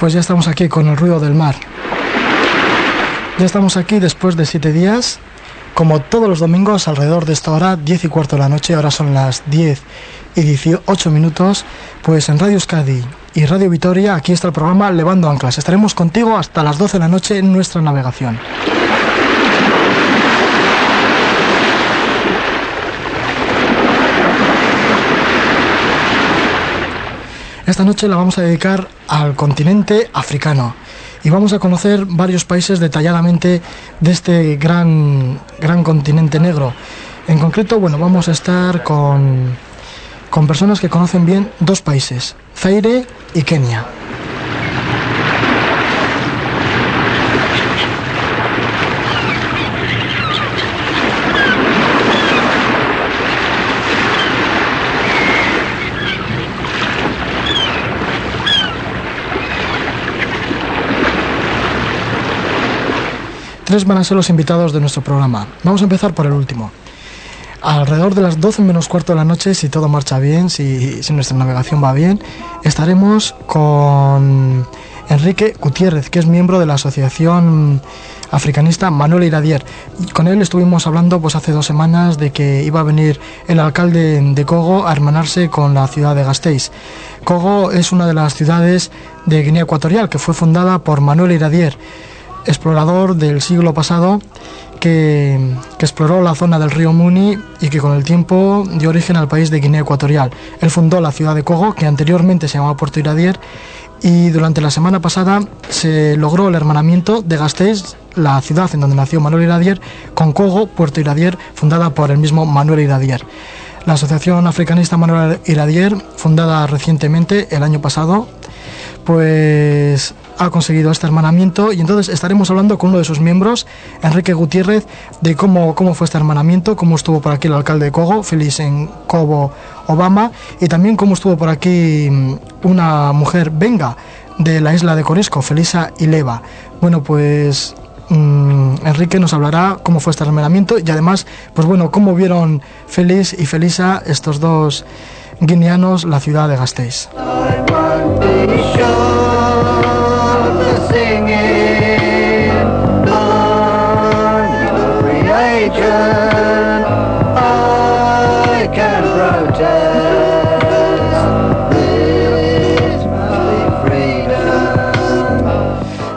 Pues ya estamos aquí con el ruido del mar. Ya estamos aquí después de siete días, como todos los domingos, alrededor de esta hora, 10 y cuarto de la noche, ahora son las 10 y 18 minutos, pues en Radio Euskadi y Radio Vitoria, aquí está el programa Levando Anclas. Estaremos contigo hasta las 12 de la noche en nuestra navegación. Esta noche la vamos a dedicar al continente africano y vamos a conocer varios países detalladamente de este gran, gran continente negro. En concreto, bueno, vamos a estar con, con personas que conocen bien dos países, Zaire y Kenia. Tres van a ser los invitados de nuestro programa. Vamos a empezar por el último. Alrededor de las 12 menos cuarto de la noche, si todo marcha bien, si, nuestra navegación va bien, estaremos con Enrique Gutiérrez, que es miembro de la Asociación Africanista Manuel Iradier. Con él estuvimos hablando pues hace dos semanas de que iba a venir el alcalde de Cogo a hermanarse con la ciudad de Gasteiz. Cogo es una de las ciudades de Guinea Ecuatorial que fue fundada por Manuel Iradier explorador del siglo pasado que, exploró la zona del río Muni y que con el tiempo dio origen al país de Guinea Ecuatorial. Él fundó la ciudad de Cogo, que anteriormente se llamaba Puerto Iradier, y durante la semana pasada se logró el hermanamiento de Gasteiz, la ciudad en donde nació Manuel Iradier, con Cogo, Puerto Iradier, fundada por el mismo Manuel Iradier. La Asociación Africanista Manuel Iradier, fundada recientemente el año pasado, pues ha conseguido este hermanamiento y entonces estaremos hablando con uno de sus miembros, Enrique Gutiérrez, de cómo, cómo fue este hermanamiento, cómo estuvo por aquí el alcalde de Cogo, Félix en Cobo Obama, y también cómo estuvo por aquí mm, una mujer venga de la isla de Corisco, Felisa Ileva. Bueno, pues mm, Enrique nos hablará cómo fue este hermanamiento y además, pues bueno, cómo vieron Félix y Felisa, estos dos guineanos, la ciudad de Gasteiz.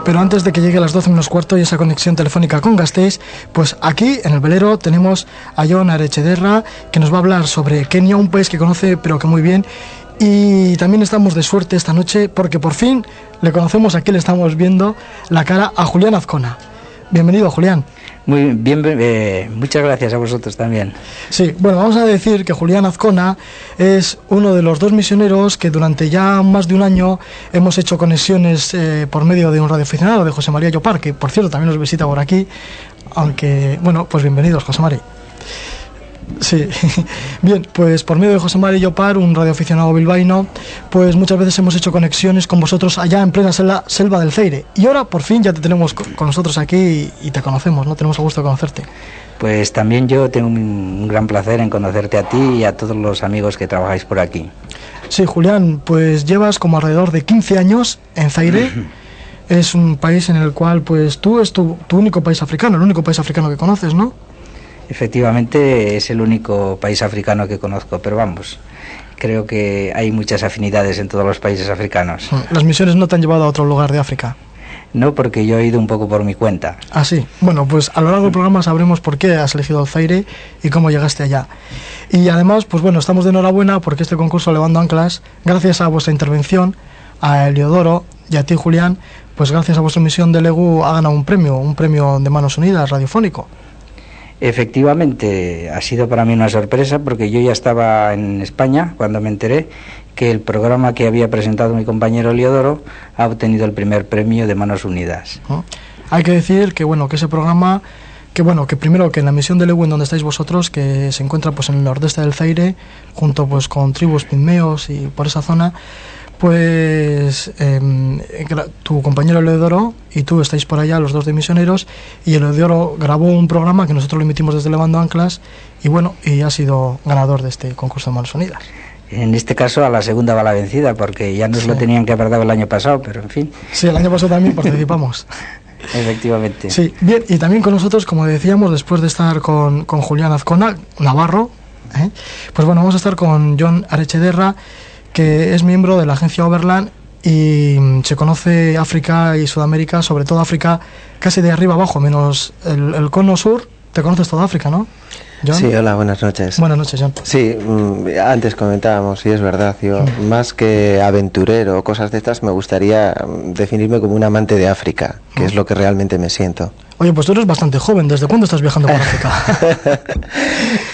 Pero antes de que llegue a las 12 menos cuarto y esa conexión telefónica con Gasteiz, pues aquí en el velero tenemos a John Arechederra que nos va a hablar sobre Kenia, un país que conoce pero que muy bien. Y también estamos de suerte esta noche porque por fin le conocemos aquí, le estamos viendo la cara a Julián Azcona. Bienvenido, Julián. Muy bien, eh, muchas gracias a vosotros también. Sí, bueno, vamos a decir que Julián Azcona es uno de los dos misioneros que durante ya más de un año hemos hecho conexiones eh, por medio de un radioaficionado de José María Llopar, que por cierto también nos visita por aquí, aunque, bueno, pues bienvenidos, José María. Sí, bien, pues por medio de José María Llopar, un radioaficionado bilbaíno, pues muchas veces hemos hecho conexiones con vosotros allá en plena selva, del Ceire. Y ahora por fin ya te tenemos con nosotros aquí y, te conocemos, ¿no? Tenemos gusto de conocerte. Pues también yo tengo un, gran placer en conocerte a ti y a todos los amigos que trabajáis por aquí. Sí, Julián, pues llevas como alrededor de 15 años en Zaire. es un país en el cual, pues tú es tu, tu único país africano, el único país africano que conoces, ¿no? Efectivamente es el único país africano que conozco, pero vamos, creo que hay muchas afinidades en todos los países africanos. Mm, ¿Las misiones no te han llevado a otro lugar de África? No, porque yo he ido un poco por mi cuenta. Ah, sí. Bueno, pues a lo largo del programa sabremos por qué has elegido el Zaire y cómo llegaste allá. Y además, pues bueno, estamos de enhorabuena porque este concurso Levando Anclas, gracias a vuestra intervención, a Eliodoro y a ti, Julián, pues gracias a vuestra misión de LEGU ha ganado un premio, un premio de Manos Unidas radiofónico. Efectivamente, ha sido para mí una sorpresa porque yo ya estaba en España cuando me enteré que el programa que había presentado mi compañero Leodoro ha obtenido el primer premio de Manos Unidas. Hay que decir que bueno que ese programa que bueno que primero que en la misión de Lewin donde estáis vosotros que se encuentra pues en el nordeste del Zaire junto pues con tribus pigmeos y por esa zona pues em, tu compañero Eleodoro y tú estáis por allá, los dos de misioneros, y Eleodoro grabó un programa que nosotros lo emitimos desde Levando Anclas y bueno, y ha sido ganador de este concurso de Manos Unidas. en este caso a la segunda bala vencida, porque ya nos lo tenían que haber dado el año pasado, pero en fin. Sí, el año pasado también participamos. Efectivamente. Sí, bien, y también con nosotros, como decíamos, después de estar con, con Julián Azcona, Navarro, ¿eh? pues bueno, vamos a estar con John Arechederra, que es miembro de la agencia Overland y mm, se conoce África y Sudamérica, sobre todo África, casi de arriba abajo, menos el, el cono sur. Te conoces toda África, ¿no? Sí, hola, buenas noches. Buenas noches, John. Sí, mm, antes comentábamos, y es verdad, yo mm. más que aventurero o cosas de estas, me gustaría definirme como un amante de África, que es lo que realmente me siento. Oye, pues tú eres bastante joven. ¿Desde cuándo estás viajando por África?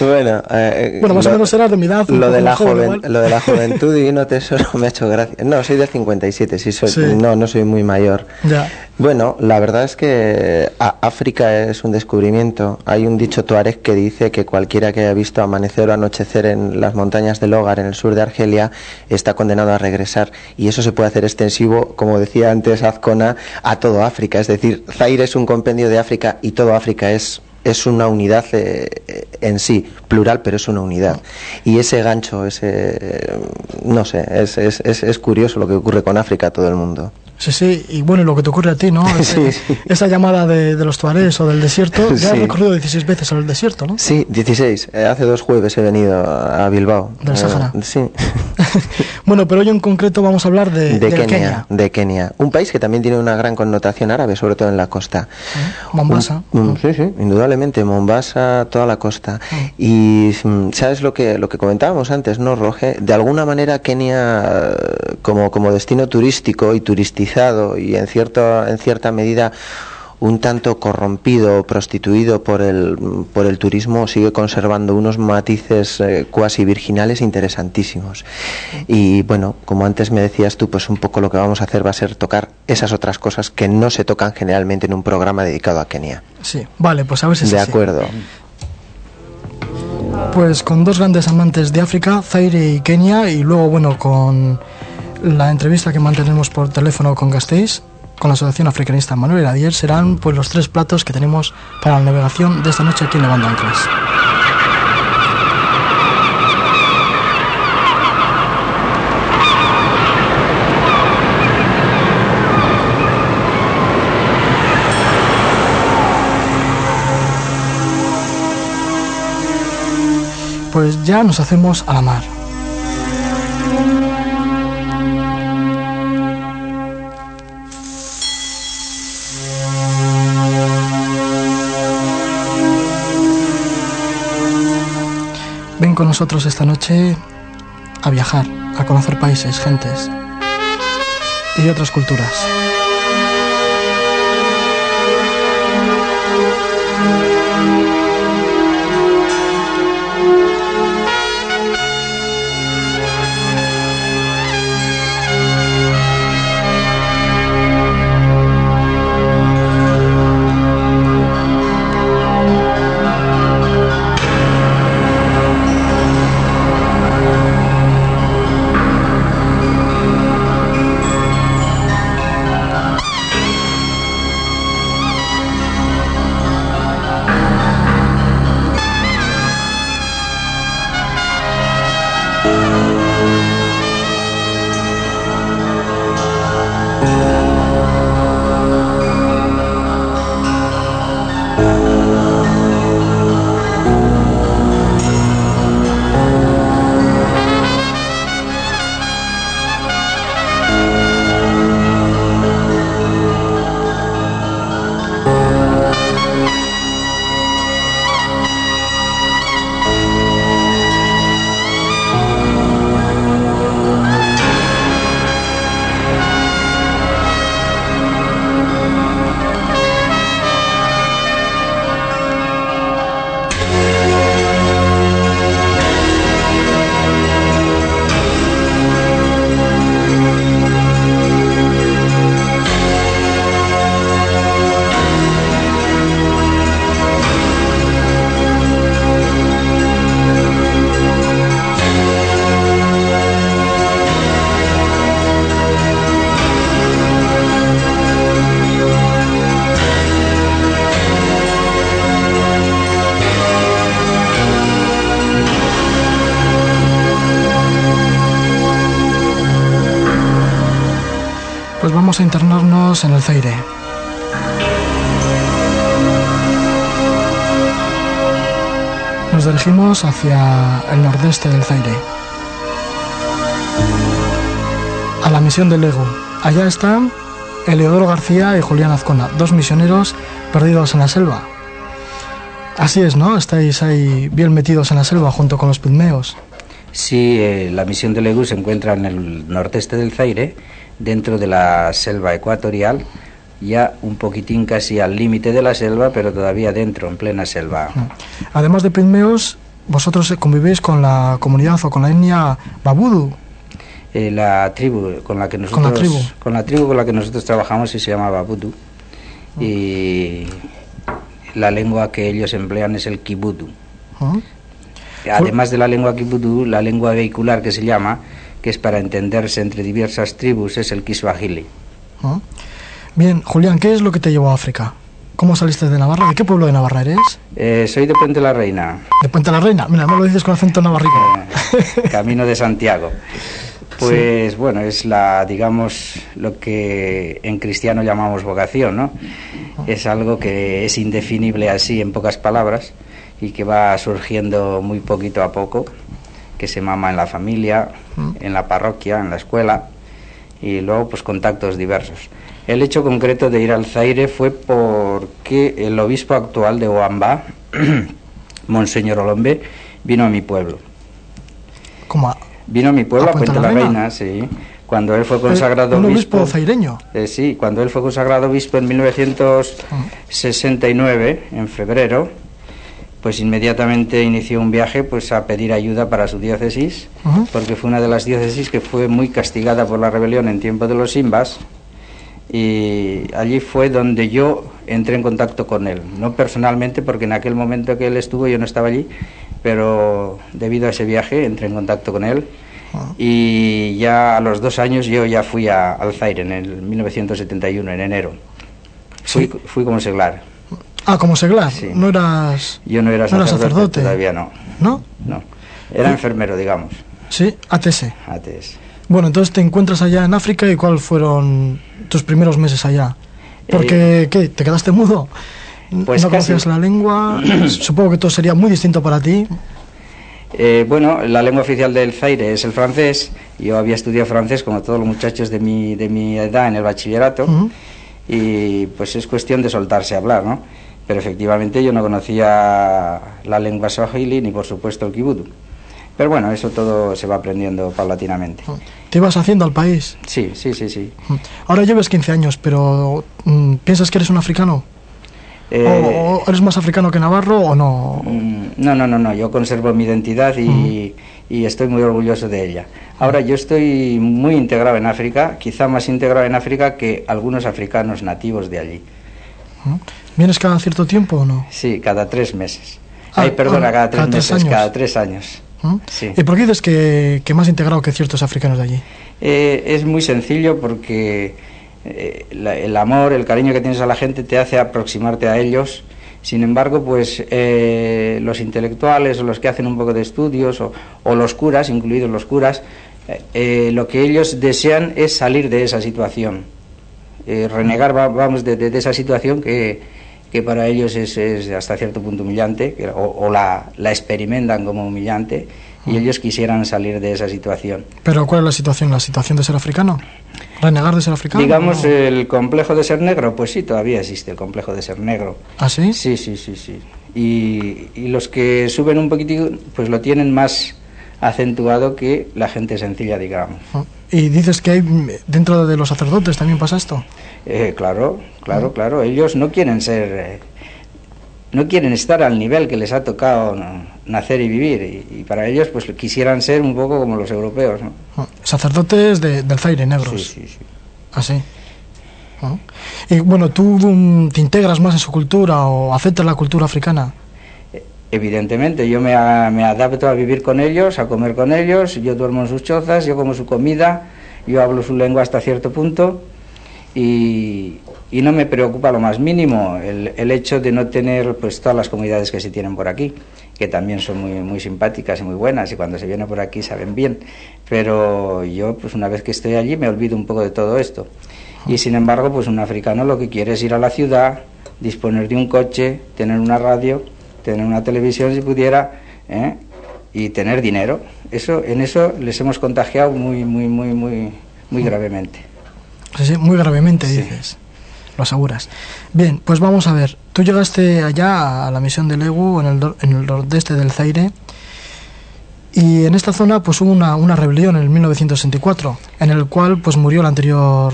bueno, eh, bueno, más o menos serás de mi edad. Lo de, la joven, lo de la juventud y no tesoro me ha hecho gracia. No, soy del 57, sí, soy, no, no soy muy mayor. Ya. Bueno, la verdad es que África es un descubrimiento. Hay un dicho tuareg que dice que cualquiera que haya visto amanecer o anochecer en las montañas del Hogar, en el sur de Argelia, está condenado a regresar. Y eso se puede hacer extensivo, como decía antes Azcona, a todo África. Es decir, Zaire es un compendio de África y todo África es es una unidad eh, en sí, plural, pero es una unidad. Y ese gancho, ese, no sé, es, es, es, curioso lo que ocurre con África a todo el mundo. Sí, sí, y bueno, lo que te ocurre a ti, ¿no? Esa llamada de, los tuarés o del desierto, ya has recorrido 16 veces el desierto, ¿no? Sí, 16. Eh, hace dos jueves he venido a Bilbao. Del Sahara. Eh, sí. bueno, pero hoy en concreto vamos a hablar de, de Kenia, De Kenia. Un país que también tiene una gran connotación árabe, sobre todo en la costa. Mombasa. sí, sí, indudablemente. Mombasa, toda la costa. Y mm, ¿sabes lo que, lo que comentábamos antes, no, Roge? De alguna manera Kenia, como, como destino turístico y turístico y en, cierto, en cierta medida un tanto corrompido, prostituido por el, por el turismo, sigue conservando unos matices eh, cuasi virginales interesantísimos. Y bueno, como antes me decías tú, pues un poco lo que vamos a hacer va a ser tocar esas otras cosas que no se tocan generalmente en un programa dedicado a Kenia. Sí, vale, pues a ver si De acuerdo. Pues con dos grandes amantes de África, Zaire y Kenia, y luego, bueno, con la entrevista que mantenemos por teléfono con Gasteiz, con la Asociación Africanista Manuel Adier, serán pues los tres platos que tenemos para la navegación de esta noche aquí en Levando Anclas. Pues ya nos hacemos a la mar. Con nosotros esta noche a viajar, a conocer países, gentes y otras culturas. Nos dirigimos hacia el nordeste del Zaire. A la misión de Lego. Allá están Eleodoro García y Julián Azcona, dos misioneros perdidos en la selva. Así es, ¿no? Estáis ahí bien metidos en la selva junto con los pigmeos. Sí, eh, la misión de Legu se encuentra en el nordeste del Zaire, dentro de la selva ecuatorial, ya un poquitín casi al límite de la selva, pero todavía dentro, en plena selva. Además de pigmeos, vosotros convivís con la comunidad o con la etnia Babudu. Eh, la tribu con la que nosotros Con la tribu. con la tribu con la que nosotros trabajamos y se llama Babudu y la lengua que ellos emplean es el kibudu. Además de la lengua kibudu, la lengua vehicular que se llama, que es para entenderse entre diversas tribus, es el kiswahili. ¿Ah? Bien, Julián, ¿qué es lo que te llevó a África? ¿Cómo saliste de Navarra? ¿De qué pueblo de Navarra eres? Eh, soy de Puente la Reina, De Puente la Reina. Mira, no lo dices con acento navarrico. eh, camino de Santiago. Pues bueno, es la, digamos, lo que en cristiano llamamos vocación, ¿no? Es algo que es indefinible así en pocas palabras y que va surgiendo muy poquito a poco, que se mama en la familia, en la parroquia, en la escuela y luego pues contactos diversos. El hecho concreto de ir al Zaire fue porque el obispo actual de Oamba, Monseñor Olombe, vino a mi pueblo. Como a- Vino a mi pueblo, ¿A a Puente la Reina, sí. Cuando él fue consagrado un obispo. obispo zaireño. Eh, sí, cuando él fue consagrado obispo en 1969, en febrero, pues inmediatamente inició un viaje pues a pedir ayuda para su diócesis, porque fue una de las diócesis que fue muy castigada por la rebelión en tiempo de los Simbas. Y allí fue donde yo entré en contacto con él, no personalmente, porque en aquel momento que él estuvo yo no estaba allí, pero debido a ese viaje entré en contacto con él y ya a los dos años yo ya fui a, al Zaire en el 1971, en enero. Fui, Sí. fui como seglar. Ah, como seglar. Sí. No eras. Yo no era No sacerdote, sacerdote. todavía no. ¿No? No. Era enfermero, digamos. Sí, ATS. Antes. Bueno, entonces te encuentras allá en África y ¿cuáles fueron tus primeros meses allá? Porque, ¿qué? ¿Te quedaste mudo? Eh, pues ¿No casi. conocías la lengua? Supongo que todo sería muy distinto para ti. Eh, bueno, la lengua oficial del Zaire es el francés. Yo había estudiado francés como todos los muchachos de mi, de mi edad en el bachillerato. Y pues es cuestión de soltarse a hablar, ¿no? Pero efectivamente yo no conocía la lengua swahili ni por supuesto el kibudu. Pero bueno, eso todo se va aprendiendo paulatinamente. Te ibas haciendo al país. Sí, sí, sí, sí. Ahora llevas 15 años, pero mm, ¿piensas que eres un africano? Eh, ¿O, eres más africano que navarro o no? Mm, No, no, no, no, yo conservo mi identidad y, y estoy muy orgulloso de ella. Ahora, yo estoy muy integrado en África, quizá más integrado en África que algunos africanos nativos de allí. ¿Vienes cada cierto tiempo o no? Sí, cada tres meses. Ah, Ay, perdona, ah, cada tres cada tres meses, años. cada tres años. ¿Mm? Sí. ¿Y por qué dices que, que más integrado que ciertos africanos de allí? Eh, es muy sencillo porque eh, la- el amor, el cariño que tienes a la gente te hace aproximarte a ellos. Sin embargo, pues eh, los intelectuales o los que hacen un poco de estudios o, o los curas, incluidos los curas, eh, eh, lo que ellos desean es salir de esa situación, Eh, renegar, va- vamos, de, de- de esa situación que, que para ellos es, es hasta cierto punto humillante, o, o la, la experimentan como humillante, y ellos quisieran salir de esa situación. ¿Pero cuál es la situación? ¿La situación de ser africano? ¿Renegar de ser africano? Digamos, el complejo de ser negro, pues sí, todavía existe el complejo de ser negro. ¿Ah, sí? Sí, sí, sí, sí. Y, y los que suben un poquitito, pues lo tienen más acentuado que la gente sencilla, digamos. Y dices que hay, dentro de los sacerdotes también pasa esto. Eh, claro, claro, claro. Ellos no quieren ser, eh, no quieren estar al nivel que les ha tocado no, nacer y vivir. Y, y para ellos, pues quisieran ser un poco como los europeos, ¿no? Ah, Sacerdotes de- del Zaire, Sí, negros. sí, sí. Así. Ah. Y bueno, ¿tú te integras más en su cultura o aceptas la cultura africana? Evidentemente, yo me, a- me adapto a vivir con ellos, a comer con ellos, yo duermo en sus chozas, yo como su comida, yo hablo su lengua hasta cierto punto y, no me preocupa lo más mínimo el, el hecho de no tener pues todas las comunidades que se tienen por aquí, que también son muy, muy simpáticas y muy buenas y cuando se viene por aquí saben bien, pero yo pues una vez que estoy allí me olvido un poco de todo esto. Y sin embargo, pues un africano lo que quiere es ir a la ciudad, disponer de un coche, tener una radio, tener una televisión si pudiera, ¿eh? y tener dinero. Eso, en eso les hemos contagiado muy, muy, muy, muy, muy gravemente. Sí, sí, muy gravemente, dices. Lo aseguras. Bien, pues vamos a ver. Tú llegaste allá a la misión de Legu en el, en el nordeste del Zaire. Y en esta zona pues hubo una, una rebelión en el 1964, en el cual pues murió el anterior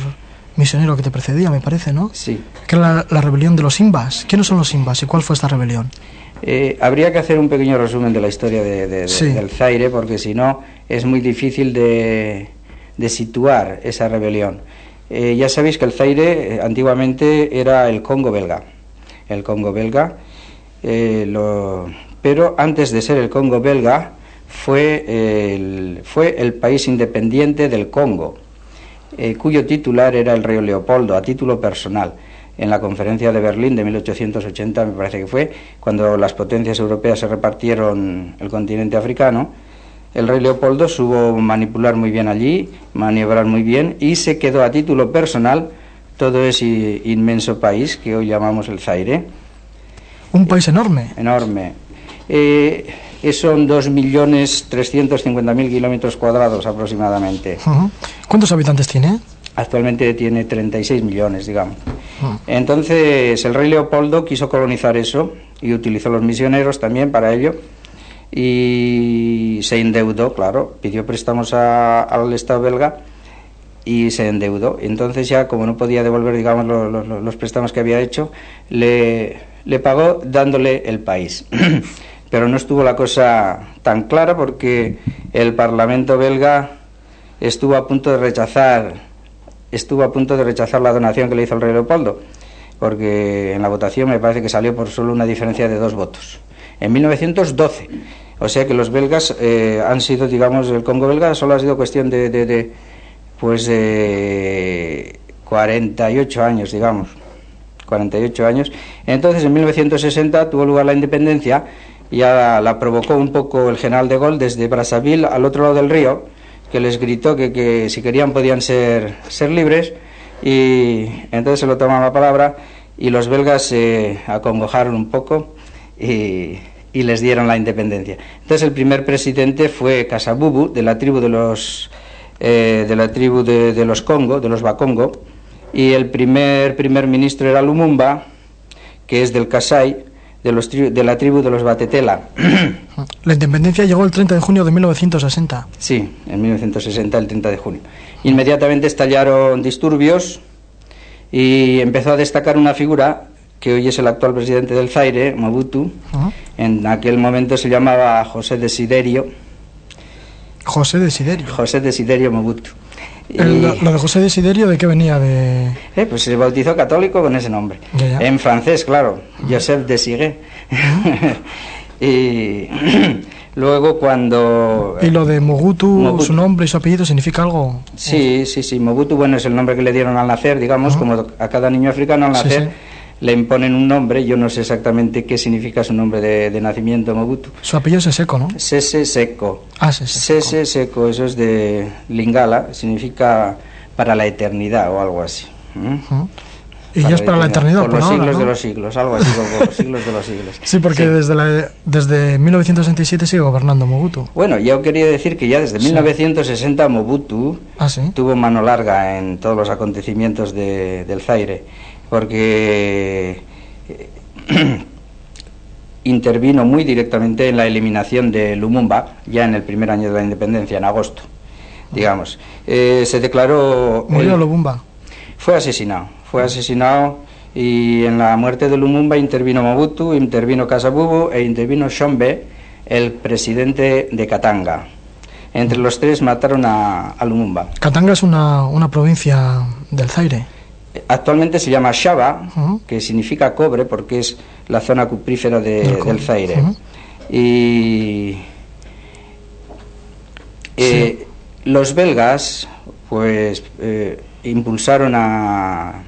misionero que te precedía, me parece, ¿no? Sí. Que era la, la rebelión de los Imbas. ¿Quiénes son los Imbas y cuál fue esta rebelión? Eh, habría que hacer un pequeño resumen de la historia de, de, de, Sí. del Zaire, porque si no es muy difícil de, de situar esa rebelión. Eh, ya sabéis que el Zaire eh, antiguamente era el Congo belga. El Congo belga, eh, pero antes de ser el Congo belga, fue el, fue el país independiente del Congo, cuyo titular era el rey Leopoldo, a título personal. En la conferencia de Berlín de 1880, me parece que fue, cuando las potencias europeas se repartieron el continente africano, el rey Leopoldo supo manipular muy bien allí, maniobrar muy bien y se quedó a título personal todo ese inmenso país que hoy llamamos el Zaire Un país enorme. enorme. Eh, son 2.350.000 kilómetros cuadrados aproximadamente. ¿Cuántos habitantes tiene? Actualmente tiene 36 millones, digamos. Entonces el rey Leopoldo quiso colonizar eso y utilizó los misioneros también para ello y se endeudó, claro, pidió préstamos a- al Estado belga y se endeudó. Entonces ya como no podía devolver, digamos, lo- lo- lo- los préstamos que había hecho, le, le pagó dándole el país. Pero no estuvo la cosa tan clara porque el Parlamento belga estuvo a punto de rechazar estuvo a punto de rechazar la donación que le hizo el rey Leopoldo, porque en la votación me parece que salió por solo una diferencia de dos votos. En 1912. O sea que los belgas eh, han sido, digamos, el Congo belga solo ha sido cuestión de, de, de, pues de 48 años, digamos. 48 años. Entonces, en 1960 tuvo lugar la independencia, ya la provocó un poco el general de Gaulle desde Brazzaville al otro lado del río, que les gritó que, que si querían podían ser, ser libres, y entonces se lo tomaron la palabra, y los belgas se acongojaron un poco y, y les dieron la independencia. Entonces el primer presidente fue Casabubu, de la tribu de los, eh, de la tribu de, de los Congo, de los Bakongo, y el primer primer ministro era Lumumba, que es del Kasai, de, los tri- de la tribu de los Batetela. La independencia llegó el 30 de junio de 1960. Sí, en 1960, el 30 de junio. Inmediatamente estallaron disturbios y empezó a destacar una figura que hoy es el actual presidente del Zaire, Mobutu. En aquel momento se llamaba José Desiderio, José Desiderio. José Desiderio Mobutu. El- lo, lo de José Desiderio, ¿de qué venía? De... eh, pues se bautizó católico con ese nombre. Ya, ya. En francés, claro, Joseph Desigué. y luego cuando... Y lo de Mobutu. su nombre y su apellido, ¿significa algo? Sí, sí, sí. Mobutu, bueno, es el nombre que le dieron al nacer, digamos, como a cada niño africano al Sí, nacer sí. Le imponen un nombre. Yo no sé exactamente qué significa su nombre de, de nacimiento, Mobutu. Su apellido es seco, ¿no? Sese Seco. Ah, sí. seco. Sese Seco, eso es de Lingala, significa para la eternidad o algo así. ¿Mm? Y ya es para la eternidad, Por por los ahora, siglos ¿no? de los siglos, algo así, por los siglos de los siglos. Sí, porque Sí. Desde, la, desde 1967 sigue gobernando Mobutu. Bueno, yo quería decir que ya desde Sí. 1960 Mobutu Ah, sí. tuvo mano larga en todos los acontecimientos de- del Zaire, porque eh, intervino muy directamente en la eliminación de Lumumba, ya en el primer año de la independencia, en agosto, digamos. Eh, se declaró... Murió Lubumba. fue asesinado, fue asesinado y en la muerte de Lumumba intervino Mobutu, intervino Kasabubu e intervino Shombe, el presidente de Katanga. Entre los tres mataron a, a Lumumba. Katanga es una, una provincia del Zaire. Actualmente se llama Shaba, Ujú. que significa cobre porque es la zona cuprífera de- Del Zaire. Ujú. Y eh, los belgas, pues, eh, impulsaron a,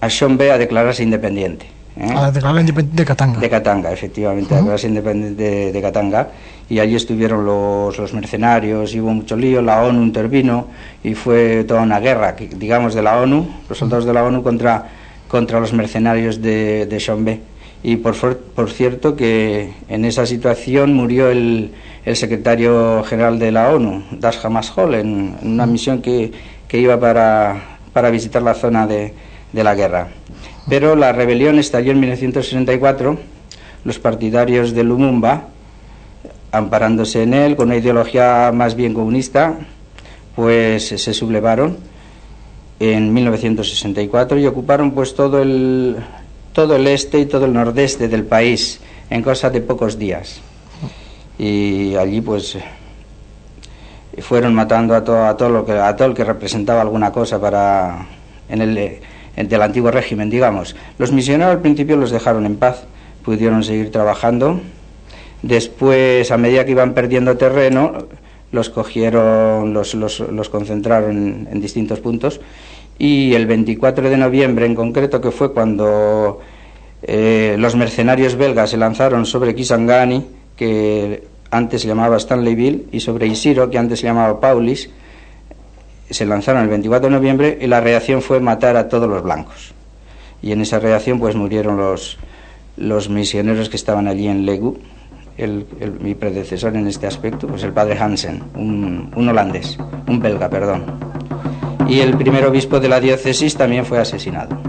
a Shombe a declararse independiente. ¿eh? A la declarada independiente de Katanga. De Katanga, efectivamente, la declararse independiente de, de Katanga. Y allí estuvieron los, mercenarios, y hubo mucho lío, la ONU intervino y fue toda una guerra, digamos, de la ONU, los soldados de la ONU contra, contra los mercenarios de, de. Y por, por cierto que en esa situación murió el, el secretario general de la ONU, Dash Hammarskjöld, en, en una misión que, que iba para, para visitar la zona de, de la guerra. Pero la rebelión estalló en 1964, los partidarios de Lumumba, amparándose en él, con una ideología más bien comunista, pues se sublevaron en 1964 y ocuparon pues todo el, todo el este y todo el nordeste del país en cosa de pocos días. Y allí pues fueron matando a todo, a todo lo que a todo el que representaba alguna cosa para en el en- del antiguo régimen, digamos. Los misioneros al principio los dejaron en paz, pudieron seguir trabajando. Después, a medida que iban perdiendo terreno, los cogieron, los, concentraron en, en distintos puntos. Y el 24 de noviembre, en concreto, que fue cuando eh, los mercenarios belgas se lanzaron sobre Kisangani, que antes se llamaba Stanleyville, y sobre Isiro, que antes se llamaba Paulis, se lanzaron el 24 de noviembre y la reacción fue matar a todos los blancos. Y en esa reacción pues murieron los, los misioneros que estaban allí en Legu. El, mi predecesor en este aspecto, pues el padre Hansen, un, un holandés, un belga, perdón. Y el primer obispo de la diócesis también fue asesinado.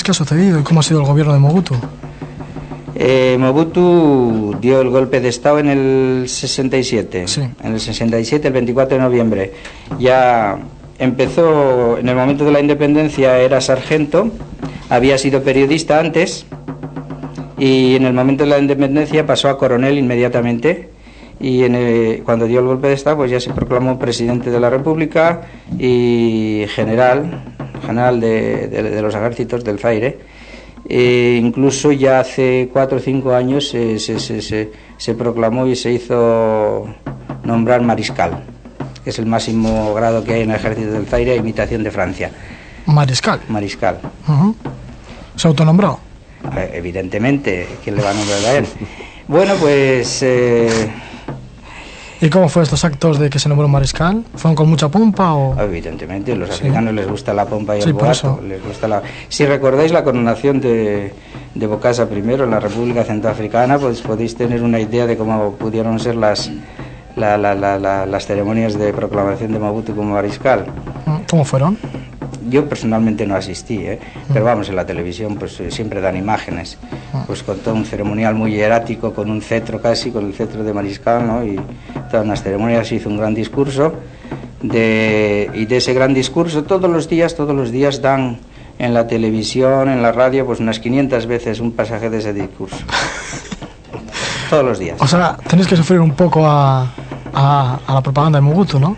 Entonces qué ha sucedido y cómo ha sido el gobierno de Mobutu? Eh, Mobutu dio el golpe de Estado en el 67. Sí. En el 67, el 24 de noviembre. Ya empezó, en el momento de la independencia era sargento, había sido periodista antes y en el momento de la independencia pasó a coronel inmediatamente y en el- cuando dio el golpe de Estado pues ya se proclamó presidente de la República y general, general de, de- de los ejércitos del Zaire. E incluso ya hace cuatro o cinco años se, se- se- se- se proclamó y se hizo nombrar mariscal, que es el máximo grado que hay en el ejército del Zaire a imitación de Francia. Mariscal. Mariscal. Se autonombró. Eh, Evidentemente, ¿quién le va a nombrar a él? Bueno, pues eh, ¿Y cómo fue estos actos de que se nombró mariscal? ¿Fueron con mucha pompa o...? evidentemente, los Sí. africanos les gusta la pompa y Sí, el boato. Les gusta la... Si recordáis la coronación de, de Bokassa I en la República Centroafricana, pues podéis tener una idea de cómo pudieron ser las, la- la- la- la- las ceremonias de proclamación de Mobutu como mariscal. ¿Cómo fueron? Yo personalmente no asistí, ¿eh? pero vamos, en la televisión pues eh, siempre dan imágenes, pues con todo un ceremonial muy hierático, con un cetro casi, con el cetro de mariscal, ¿no? Y todas las ceremonias hizo un gran discurso, de, y de ese gran discurso todos los días, todos los días dan en la televisión, en la radio, pues unas 500 veces un pasaje de ese discurso. todos los días. O sea, tenéis que sufrir un poco a, a, a la propaganda de Mobutu, ¿no?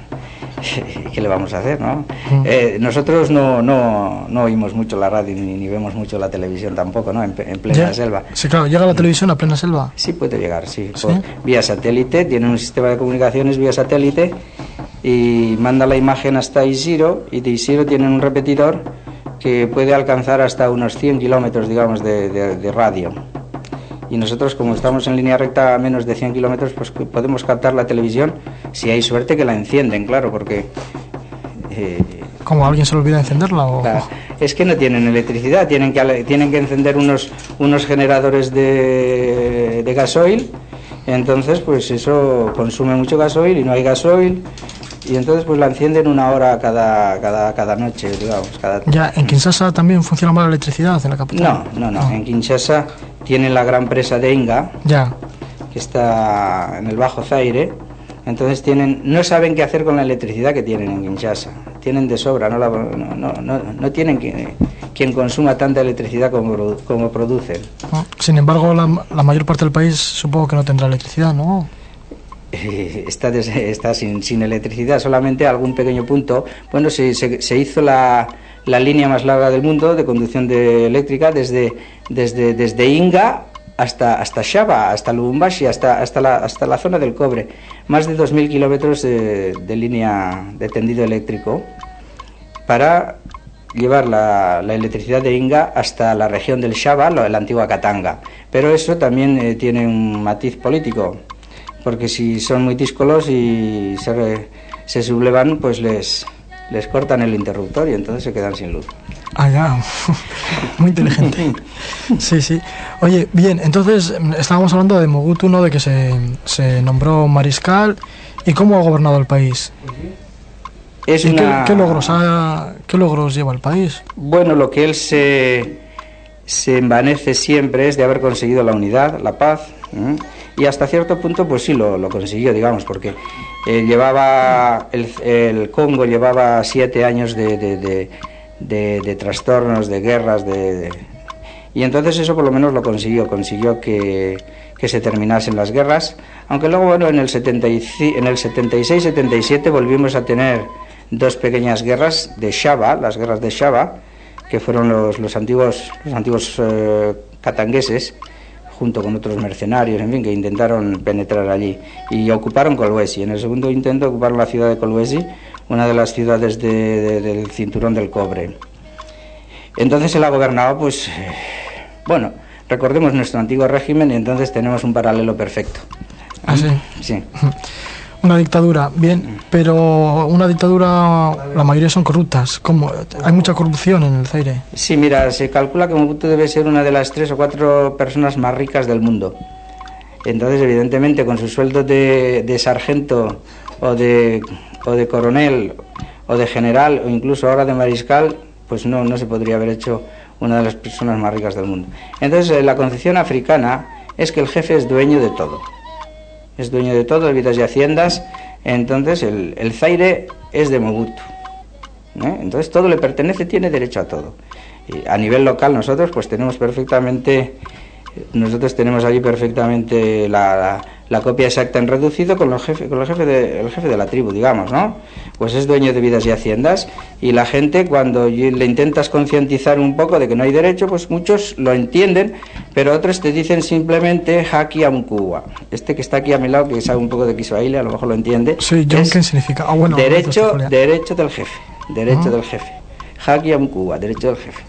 ¿Qué le vamos a hacer, no? Eh, nosotros no, no, no oímos mucho la radio ni, ni vemos mucho la televisión tampoco, ¿no? En, plena Ya- selva. Sí, claro, llega la televisión a plena selva. Sí puede llegar, sí. ¿Sí? Por- vía satélite, tiene un sistema de comunicaciones vía satélite y manda la imagen hasta Isiro y de Isiro tienen un repetidor que puede alcanzar hasta unos 100 kilómetros, digamos, de, de- de radio. Y nosotros, como estamos en línea recta a menos de 100 kilómetros, pues podemos captar la televisión si hay suerte que la encienden, claro, porque... eh, ¿Como alguien se le olvida encenderla o...? Es que no tienen electricidad, tienen que, tienen que encender unos, unos generadores de, de gasoil, entonces pues eso consume mucho gasoil y no hay gasoil, y entonces pues la encienden una hora cada, cada, cada noche, digamos. Cada... Ya, ¿en Kinshasa también funciona mal la electricidad en la No, capital? no, no, en Kinshasa tienen la gran presa de Inga, Ya, que está en el Bajo Zaire, Entonces tienen, no saben qué hacer con la electricidad que tienen en Kinshasa. Tienen de sobra, no, no, no, no, tienen quien, consuma tanta electricidad como, como producen. Ah, sin embargo, la, la, mayor parte del país supongo que no tendrá electricidad, ¿no? Está, está sin, electricidad, solamente algún pequeño punto. Bueno, se, hizo la, la, línea más larga del mundo de conducción eléctrica desde, Inga hasta, hasta Shaba, hasta Lubumbashi, hasta, hasta, la, la zona del cobre. Más de 2.000 kilómetros de, línea de tendido eléctrico para llevar la, electricidad de Inga hasta la región del Shaba, la antigua Katanga. Pero eso también eh, tiene un matiz político, porque si son muy díscolos y se, se sublevan, pues les, les cortan el interruptor y entonces se quedan sin luz. Ah, ya. Muy inteligente. Sí, sí. Oye, bien, entonces estábamos hablando de Mogutu, ¿no? De que se, se nombró mariscal. ¿Y cómo ha gobernado el país? Es ¿Y qué, logros qué logros lleva el país? Bueno, lo que él se, se envanece siempre es de haber conseguido la unidad, la paz. Y hasta cierto punto, pues sí, lo, lo consiguió, digamos, porque eh, llevaba el, Congo llevaba siete años de de, trastornos, de guerras, de, y entonces eso por lo menos lo consiguió, consiguió que, que se terminasen las guerras, aunque luego bueno en el, 70 en el 76-77 volvimos a tener dos pequeñas guerras de Shaba, las guerras de Shaba, que fueron los, los antiguos, los antiguos eh, catangueses, junto con otros mercenarios, en fin, que intentaron penetrar allí y ocuparon Kolwezi. En el segundo intento ocuparon la ciudad de Kolwezi, una de las ciudades del cinturón del cobre. Entonces él ha gobernado, pues, eh, bueno, recordemos nuestro antiguo régimen y entonces tenemos un paralelo perfecto. ¿Ah, sí? Sí. Una dictadura, bien, pero una dictadura, la mayoría son corruptas. ¿Cómo? ¿Hay mucha corrupción en el Zaire? Sí, mira, se calcula que Mobutu debe ser una de las tres o cuatro personas más ricas del mundo. Entonces, evidentemente, con su sueldo de, de sargento o de o de coronel o de general o incluso ahora de mariscal, pues no, no se podría haber hecho una de las personas más ricas del mundo. Entonces, eh, la concepción africana es que el jefe es dueño de todo. Es dueño de todo, vidas y haciendas. Entonces, el, el Zaire es de Mobutu. ¿eh? Entonces, todo le pertenece, tiene derecho a todo. A nivel local, nosotros, pues tenemos perfectamente. Nosotros tenemos allí perfectamente la copia exacta en reducido con, los jefe, con el, jefe de, el jefe de la tribu, digamos, ¿no? Pues es dueño de vidas y haciendas y la gente cuando le intentas concientizar un poco de que no hay derecho, pues muchos lo entienden, pero otros te dicen simplemente haki amkuwa. Este que está aquí a mi lado, que sabe un poco de Kiswahili, a lo mejor lo entiende. Sí, ¿qué significa? Ah, bueno, derecho, derecho del jefe, derecho del jefe. Haki amkuwa, derecho del jefe.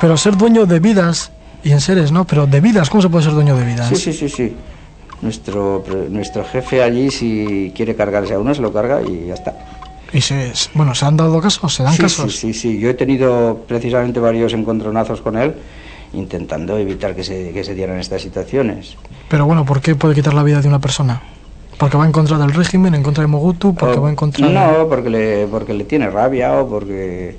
Pero ser dueño de vidas y en seres, ¿no? Pero de vidas, ¿cómo se puede ser dueño de vidas? Sí, sí, sí, sí nuestro, nuestro jefe allí si quiere cargarse a uno se lo carga y ya está. ¿Y se, bueno, se han dado casos? ¿Se dan casos? Sí, sí, sí. Yo he tenido precisamente varios encontronazos con él intentando evitar que se, que se dieran estas situaciones. Pero bueno, ¿por qué puede quitar la vida de una persona? ¿Porque va en contra del régimen, en contra de Mogutu? ¿Porque va en contra No, porque, le, porque le tiene rabia o porque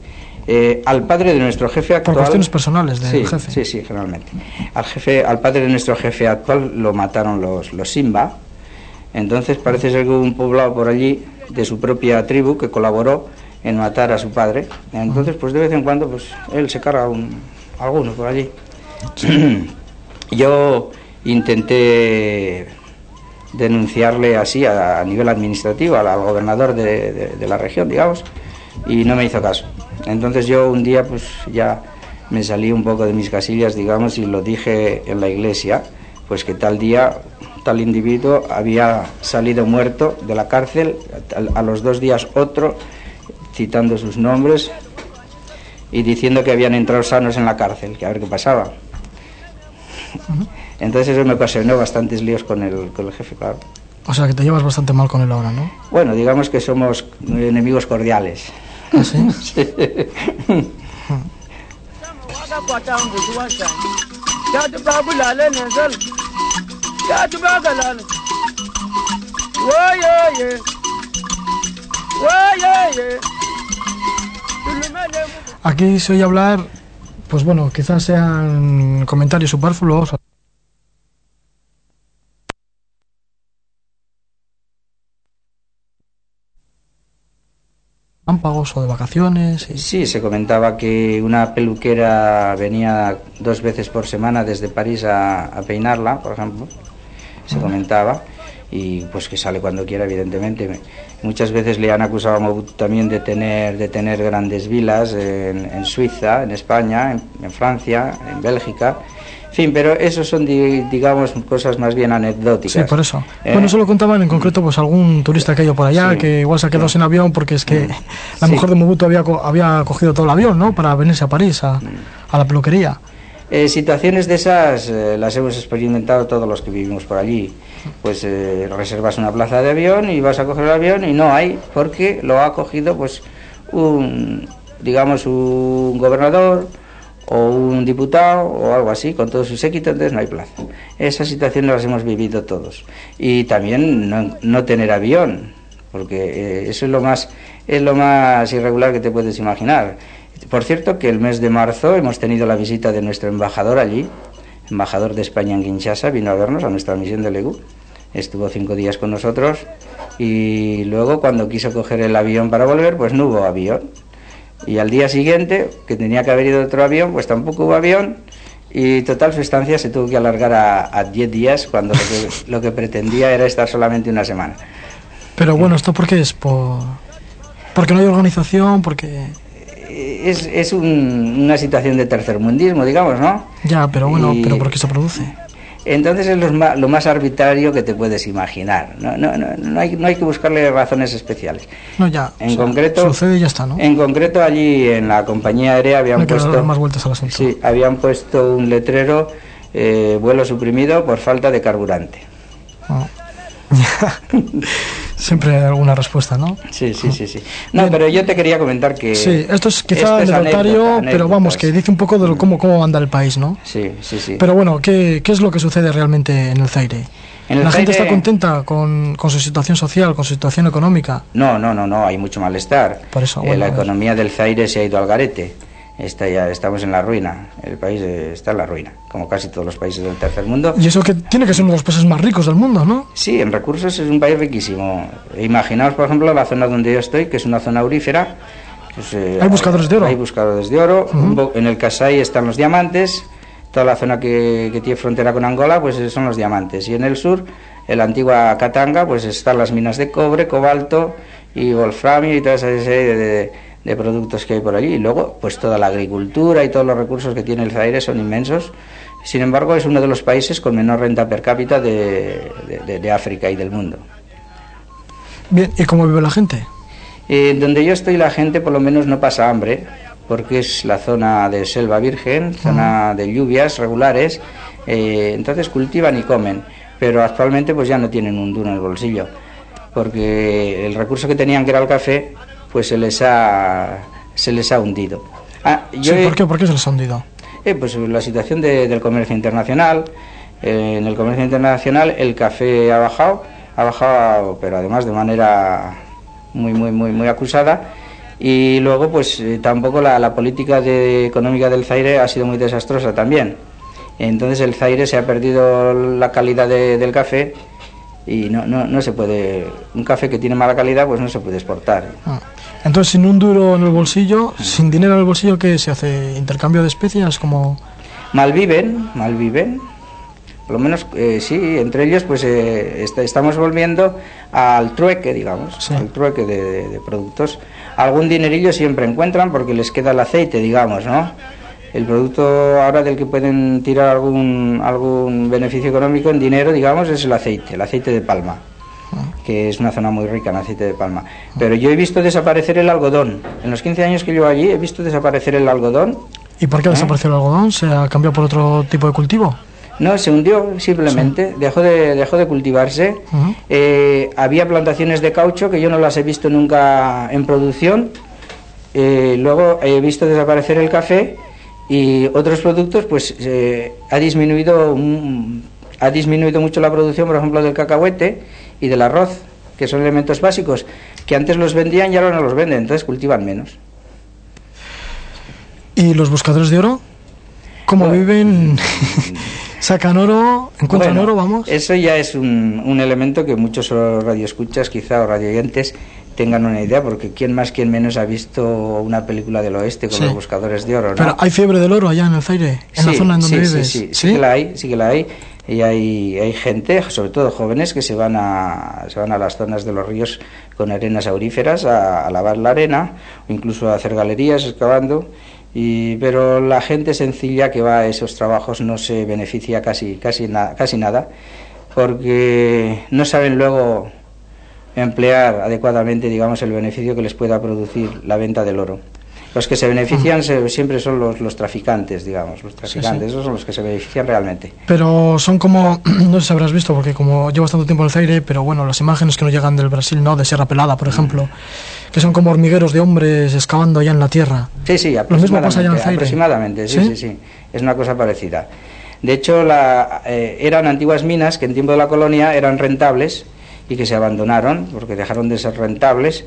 eh, al padre de nuestro jefe actual. Por cuestiones personales del jefe. Sí, sí, generalmente. Al jefe, al padre de nuestro jefe actual lo mataron los, los Simba. Entonces parece ser que hubo un poblado por allí de su propia tribu que colaboró en matar a su padre. Entonces, pues de vez en cuando, pues él se carga un, alguno por allí. Yo intenté denunciarle así a, nivel administrativo al, gobernador de la región, digamos, y no me hizo caso. Entonces yo un día pues ya me salí un poco de mis casillas, digamos, y lo dije en la iglesia, pues que tal día tal individuo había salido muerto de la cárcel, a los dos días otro, citando sus nombres y diciendo que habían entrado sanos en la cárcel, que a ver qué pasaba. Entonces eso me ocasionó bastantes líos con el, con el jefe, claro. O sea que te llevas bastante mal con él ahora, ¿no? Bueno, digamos que somos enemigos cordiales. ¿Ah, sí? Aquí se oye hablar, pues bueno, quizás sean comentarios superfluos. Ámpagos o de vacaciones. Sí, se comentaba que una peluquera venía dos veces por semana desde París a, peinarla, por ejemplo. Se comentaba y pues que sale cuando quiera, evidentemente. Muchas veces le han acusado a Mobutu también de tener, de tener grandes vilas en, Suiza, en España, en Francia, en Bélgica fin, pero eso son, digamos, cosas más bien anecdóticas. Sí, por eso. Eh, bueno, eso lo contaban en concreto pues algún turista que ha ido por allá, que igual se ha quedado sin avión porque es que mm. la mujer de Mobutu había, había cogido todo el avión, ¿no? Para venirse a París, a, mm. a la peluquería. Eh, situaciones de esas eh, las hemos experimentado todos los que vivimos por allí. Pues reservas una plaza de avión y vas a coger el avión y no hay, porque lo ha cogido pues un, digamos, un gobernador, o un diputado o algo así, con todos sus séquito, entonces no hay plaza. Esas situaciones las hemos vivido todos. Y también no, tener avión, porque eh, eso es lo, más, es lo más irregular que te puedes imaginar. Por cierto, que el mes de marzo hemos tenido la visita de nuestro embajador allí, embajador de España en Kinshasa, vino a vernos a nuestra misión de Legu, estuvo cinco días con nosotros y luego cuando quiso coger el avión para volver, pues no hubo avión y al día siguiente, que tenía que haber ido otro avión, pues tampoco hubo avión. Y total, su estancia se tuvo que alargar a 10 días cuando lo que, pretendía era estar solamente una semana. Pero bueno, ¿esto por qué es? ¿Por... ¿Porque no hay organización? porque Es, es una situación de tercermundismo, digamos, ¿no? Ya, pero bueno, ¿pero por qué se produce? Entonces es lo más, arbitrario que te puedes imaginar. No, no, no, no, hay, no hay que buscarle razones especiales. No, ya. En concreto. Sucede y ya está, ¿no? En concreto, allí en la compañía aérea habían puesto. más vueltas al asunto. Sí, habían puesto un letrero: eh, vuelo suprimido por falta de carburante. Ah. Siempre hay alguna respuesta, ¿no? Sí, sí, sí, sí. No, pero yo te quería comentar que... Sí, esto es quizá notario, pero vamos, que dice un poco de lo, cómo, cómo anda el país, ¿no? Sí, sí, sí. Pero bueno, ¿qué, qué es lo que sucede realmente en el Zaire? ¿La gente está contenta con, con, su situación social, con su situación económica? No, no, no, no, hay mucho malestar. Por eso, eh, la economía del Zaire se ha ido al garete está ya estamos en la ruina. El país está en la ruina, como casi todos los países del tercer mundo. Y eso que tiene que ser uno de los países más ricos del mundo, ¿no? Sí, en recursos es un país riquísimo. Imaginaos, por ejemplo, la zona donde yo estoy, que es una zona aurífera. Pues, eh, hay buscadores de oro. Hay buscadores de oro. En el Kasai están los diamantes. Toda la zona que, que, tiene frontera con Angola, pues son los diamantes. Y en el sur, en la antigua Katanga, pues están las minas de cobre, cobalto y wolframio y toda esa serie de de productos que hay por allí. Y luego, pues toda la agricultura y todos los recursos que tiene el Zaire son inmensos. Sin embargo, es uno de los países con menor renta per cápita de, de, África y del mundo. Bien, ¿y cómo vive la gente? Eh, donde yo estoy, la gente por lo menos no pasa hambre, porque es la zona de selva virgen, zona de lluvias regulares, eh, entonces cultivan y comen, pero actualmente pues ya no tienen un duro en el bolsillo, porque el recurso que tenían, que era el café, pues se les ha, se les ha hundido. Ah, yo ¿por, qué? ¿por, qué, se les ha hundido? Eh, pues la situación del comercio internacional. Eh, en el comercio internacional el café ha bajado, ha bajado, pero además de manera muy, muy, muy, muy acusada. Y luego, pues eh, tampoco la, política de, económica del Zaire ha sido muy desastrosa también. Entonces el Zaire se ha perdido la calidad del café y no, no, no se puede, un café que tiene mala calidad pues no se puede exportar. Ah. Entonces, sin un duro en el bolsillo, sin dinero en el bolsillo, ¿qué se hace? ¿Intercambio de especias? como Malviven, malviven. Por lo menos, eh, sí, entre ellos, pues eh, estamos volviendo al trueque, digamos, al trueque de, productos. Algún dinerillo siempre encuentran porque les queda el aceite, digamos, ¿no? El producto ahora del que pueden tirar algún, algún beneficio económico en dinero, digamos, es el aceite, el aceite de palma que es una zona muy rica en aceite de palma. Pero yo he visto desaparecer el algodón. En los 15 años que llevo allí he visto desaparecer el algodón. ¿Y por qué ha ¿Eh? desaparecido el algodón? ¿Se ha cambiado por otro tipo de cultivo? No, se hundió simplemente, dejó, de, dejó de cultivarse. Eh, había plantaciones de caucho que yo no las he visto nunca en producción. Eh, luego he visto desaparecer el café y otros productos, pues ha disminuido ha disminuido mucho la producción, por ejemplo, del cacahuete y del arroz, que son elementos básicos, que antes los vendían y ahora no los venden, entonces cultivan menos. ¿Y los buscadores de oro? ¿Cómo viven? ¿Sacan oro? ¿Encuentran oro? Vamos. Eso ya es un, un, elemento que muchos radioescuchas, quizá, o radioyentes, tengan una idea, porque quién más, quién menos ha visto una película del oeste con los buscadores de oro, ¿no? Pero hay fiebre del oro allá en el Zaire, en la zona en donde vives. Sí, sí, sí, que la hay, sí que la hay. Y hay, hay gente, sobre todo jóvenes, que se van, a, se van a las zonas de los ríos con arenas auríferas a, lavar la arena, o incluso a hacer galerías excavando. Y, pero la gente sencilla que va a esos trabajos no se beneficia casi, casi, casi nada, porque no saben luego emplear adecuadamente, digamos, el beneficio que les pueda producir la venta del oro. Los que se benefician siempre son los, los, traficantes, digamos, los traficantes, esos son los que se benefician realmente. Pero son como, no sé si habrás visto, porque como llevo tanto tiempo en el Zaire, pero bueno, las imágenes que nos llegan del Brasil, ¿no? De Sierra Pelada, por ejemplo, que son como hormigueros de hombres excavando allá en la tierra. Sí, sí, Lo mismo pasa allá en el Zaire. Aproximadamente, sí, sí, sí, es una cosa parecida. De hecho, la, eh, eran antiguas minas que en tiempo de la colonia eran rentables y que se abandonaron porque dejaron de ser rentables.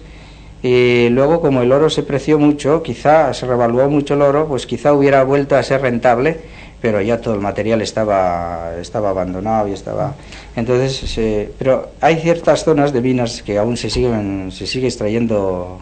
Y luego, como el oro se preció mucho, quizá se revaluó mucho el oro, pues quizá hubiera vuelto a ser rentable, pero ya todo el material estaba, estaba abandonado y estaba. Entonces, pero hay ciertas zonas de minas que aún se siguen se sigue extrayendo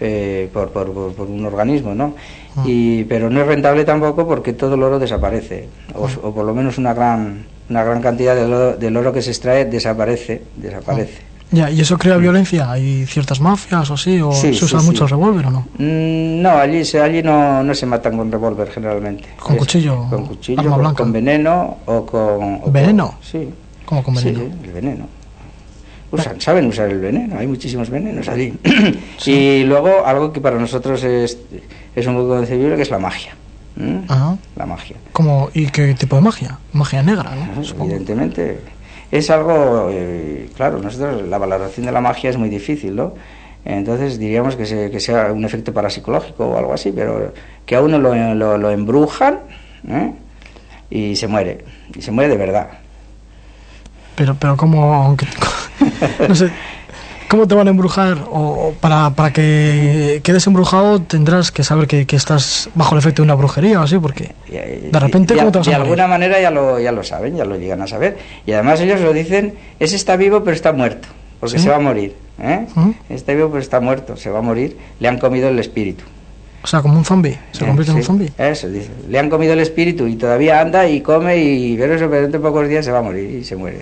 eh, por, por, por, un organismo, ¿no? Ah. Y, pero no es rentable tampoco porque todo el oro desaparece, o, o por lo menos una gran una gran cantidad del oro, que se extrae desaparece, desaparece. Ya, ¿y eso crea violencia? ¿Hay ciertas mafias o así? ¿O se usa mucho el revólver o no? Mm, no, allí, allí no, no se matan con revólver generalmente. ¿Con cuchillo? Con cuchillo, con, veneno o con... ¿Veneno? sí. ¿Cómo con veneno? Sí, el veneno. Usan, saben usar el veneno, hay muchísimos venenos allí. y luego algo que para nosotros es, es un poco concebible, que es la magia. ¿Mm? La magia. ¿Cómo, ¿Y qué tipo de magia? Magia negra, ¿no? evidentemente. Es algo, eh, claro, nosotros la valoración de la magia es muy difícil, ¿no? Entonces diríamos que, que sea un efecto parapsicológico o algo así, pero que a uno lo, lo, embrujan ¿eh? y se muere, y se muere de verdad. Pero, pero aunque, no sé, ¿Cómo te van a embrujar? O, para, para, que quedes embrujado tendrás que saber que, que, estás bajo el efecto de una brujería o así, porque de repente, ¿cómo te vas a De alguna manera ya lo, ya lo saben, ya lo llegan a saber. Y además ellos lo dicen, ese está vivo pero está muerto, porque se va a morir. ¿eh? Está vivo pero está muerto, se va a morir, le han comido el espíritu. O sea, como un zombie, se convierte en un zombie. Eso, dice. Le han comido el espíritu y todavía anda y come y pero eso, pero dentro de pocos días se va a morir y se muere.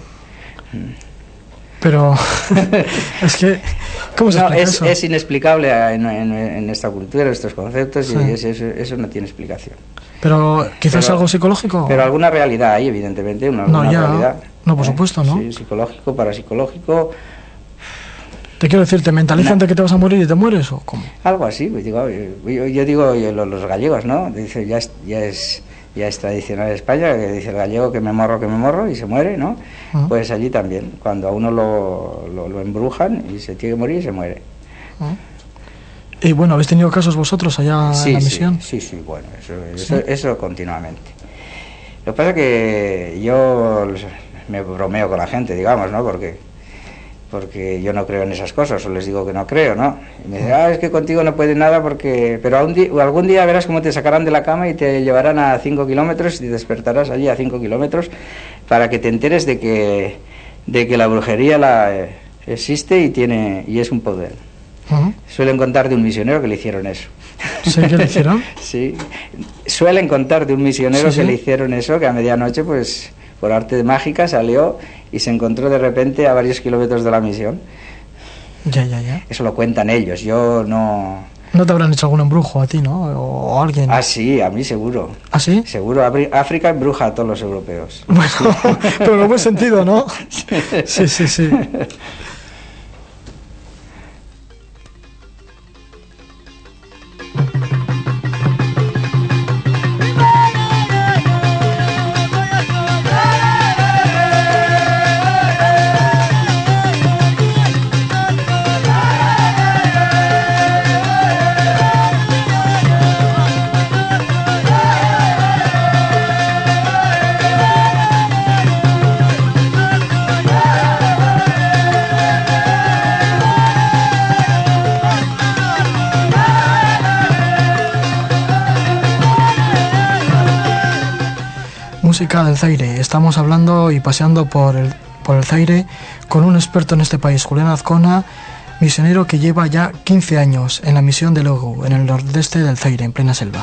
Pero es que, ¿cómo se no, es, eso? es, inexplicable en, en, en, esta cultura, estos conceptos, y eso, eso, no tiene explicación. Pero quizás algo psicológico. Pero alguna realidad hay, evidentemente, una, no, ya, realidad. No, por ¿eh? supuesto, ¿no? Sí, psicológico, parapsicológico. Te quiero decir, ¿te mentalizan de que te vas a morir y te mueres o cómo? Algo así, pues digo, yo, yo digo los, los gallegos, ¿no? Dice, ya es, ya es ya es tradicional en España, que dice el gallego que me morro, que me morro, y se muere, ¿no? Ah. Pues allí también, cuando a uno lo, lo, embrujan y se tiene que morir, se muere. Ah. Y bueno, ¿habéis tenido casos vosotros allá en la misión? Sí, sí, bueno, eso, eso, continuamente. Lo que pasa es que yo me bromeo con la gente, digamos, ¿no? Porque porque yo no creo en esas cosas, o les digo que no creo, ¿no? Y me dicen, ah, es que contigo no puede nada porque... Pero algún día verás cómo te sacarán de la cama y te llevarán a 5 kilómetros y te despertarás allí a 5 kilómetros para que te enteres de que, de que la brujería la, eh, existe y, tiene, y es un poder. Suelen contar de un misionero que le hicieron eso. ¿Sí que le hicieron? sí. Suelen contar de un misionero que le hicieron eso, que a medianoche pues por arte de mágica salió y se encontró de repente a varios kilómetros de la misión. Ya, ya, ya. Eso lo cuentan ellos, yo no... ¿No te habrán hecho algún embrujo a ti, no? O, alguien. Ah, sí, a mí seguro. ¿Ah, sí? Seguro. África embruja a todos los europeos. Bueno, pero en buen sentido, ¿no? Sí, sí, sí. Del Zaire. Estamos hablando y paseando por el, por el Zaire con un experto en este país, Julián Azcona, misionero que lleva ya 15 años en la misión de Logo, en el nordeste del Zaire, en plena selva.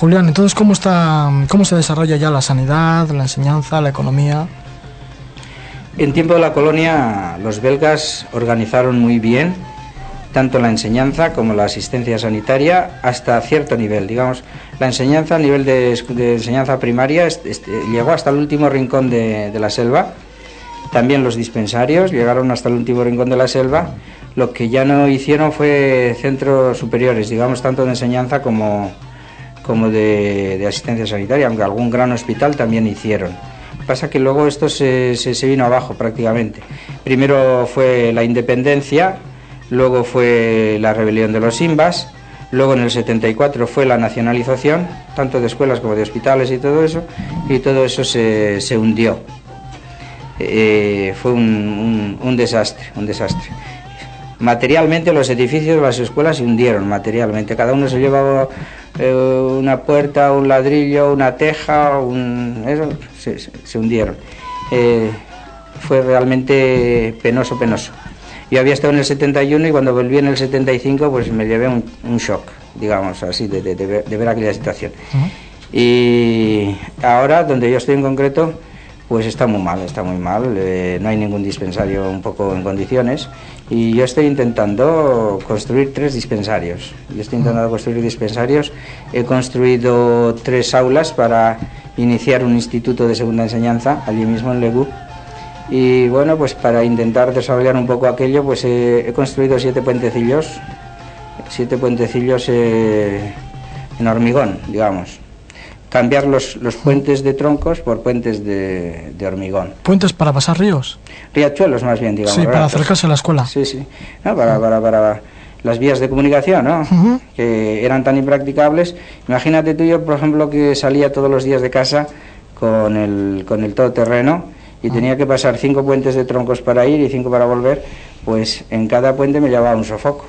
Julián, entonces, ¿cómo, está, ¿cómo se desarrolla ya la sanidad, la enseñanza, la economía? En tiempo de la colonia, los belgas organizaron muy bien tanto la enseñanza como la asistencia sanitaria hasta cierto nivel. Digamos, la enseñanza a nivel de, enseñanza primaria llegó hasta el último rincón de, de la selva. También los dispensarios llegaron hasta el último rincón de la selva. Lo que ya no hicieron fue centros superiores, digamos, tanto de enseñanza como, como de, asistencia sanitaria, aunque algún gran hospital también hicieron. Pasa que luego esto se, se, vino abajo prácticamente. Primero fue la independencia, luego fue la rebelión de los Imbas, luego en el 74 fue la nacionalización, tanto de escuelas como de hospitales y todo eso, y todo eso se, se hundió. Eh, fue un, un, desastre, un desastre. Materialmente los edificios de las escuelas se hundieron, materialmente. Cada uno se llevaba eh, una puerta, un ladrillo, una teja, un, eso, se, hundieron. Eh, fue realmente penoso, penoso. Yo había estado en el 71 y cuando volví en el 75 pues me llevé un, shock, digamos así, de, ver, aquella situación. Y ahora, donde yo estoy en concreto, pues está muy mal, está muy mal, eh, no hay ningún dispensario un poco en condiciones. Y yo estoy intentando construir tres dispensarios. Yo estoy intentando construir dispensarios, he construido tres aulas para iniciar un instituto de segunda enseñanza allí mismo en Legú y bueno, pues para intentar desarrollar un poco aquello, pues he, construido siete puentecillos, siete puentecillos eh, en hormigón, digamos cambiar los, los puentes de troncos por puentes de, de, hormigón. ¿Puentes para pasar ríos? Riachuelos más bien, digamos. Sí, para acercarse a la escuela. Sí, sí. No, para, para, para las vías de comunicación, ¿no? Que eran tan impracticables. Imagínate tú yo, por ejemplo, que salía todos los días de casa con el, con el todoterreno y ah. tenía que pasar cinco puentes de troncos para ir y cinco para volver, pues en cada puente me llevaba un sofoco.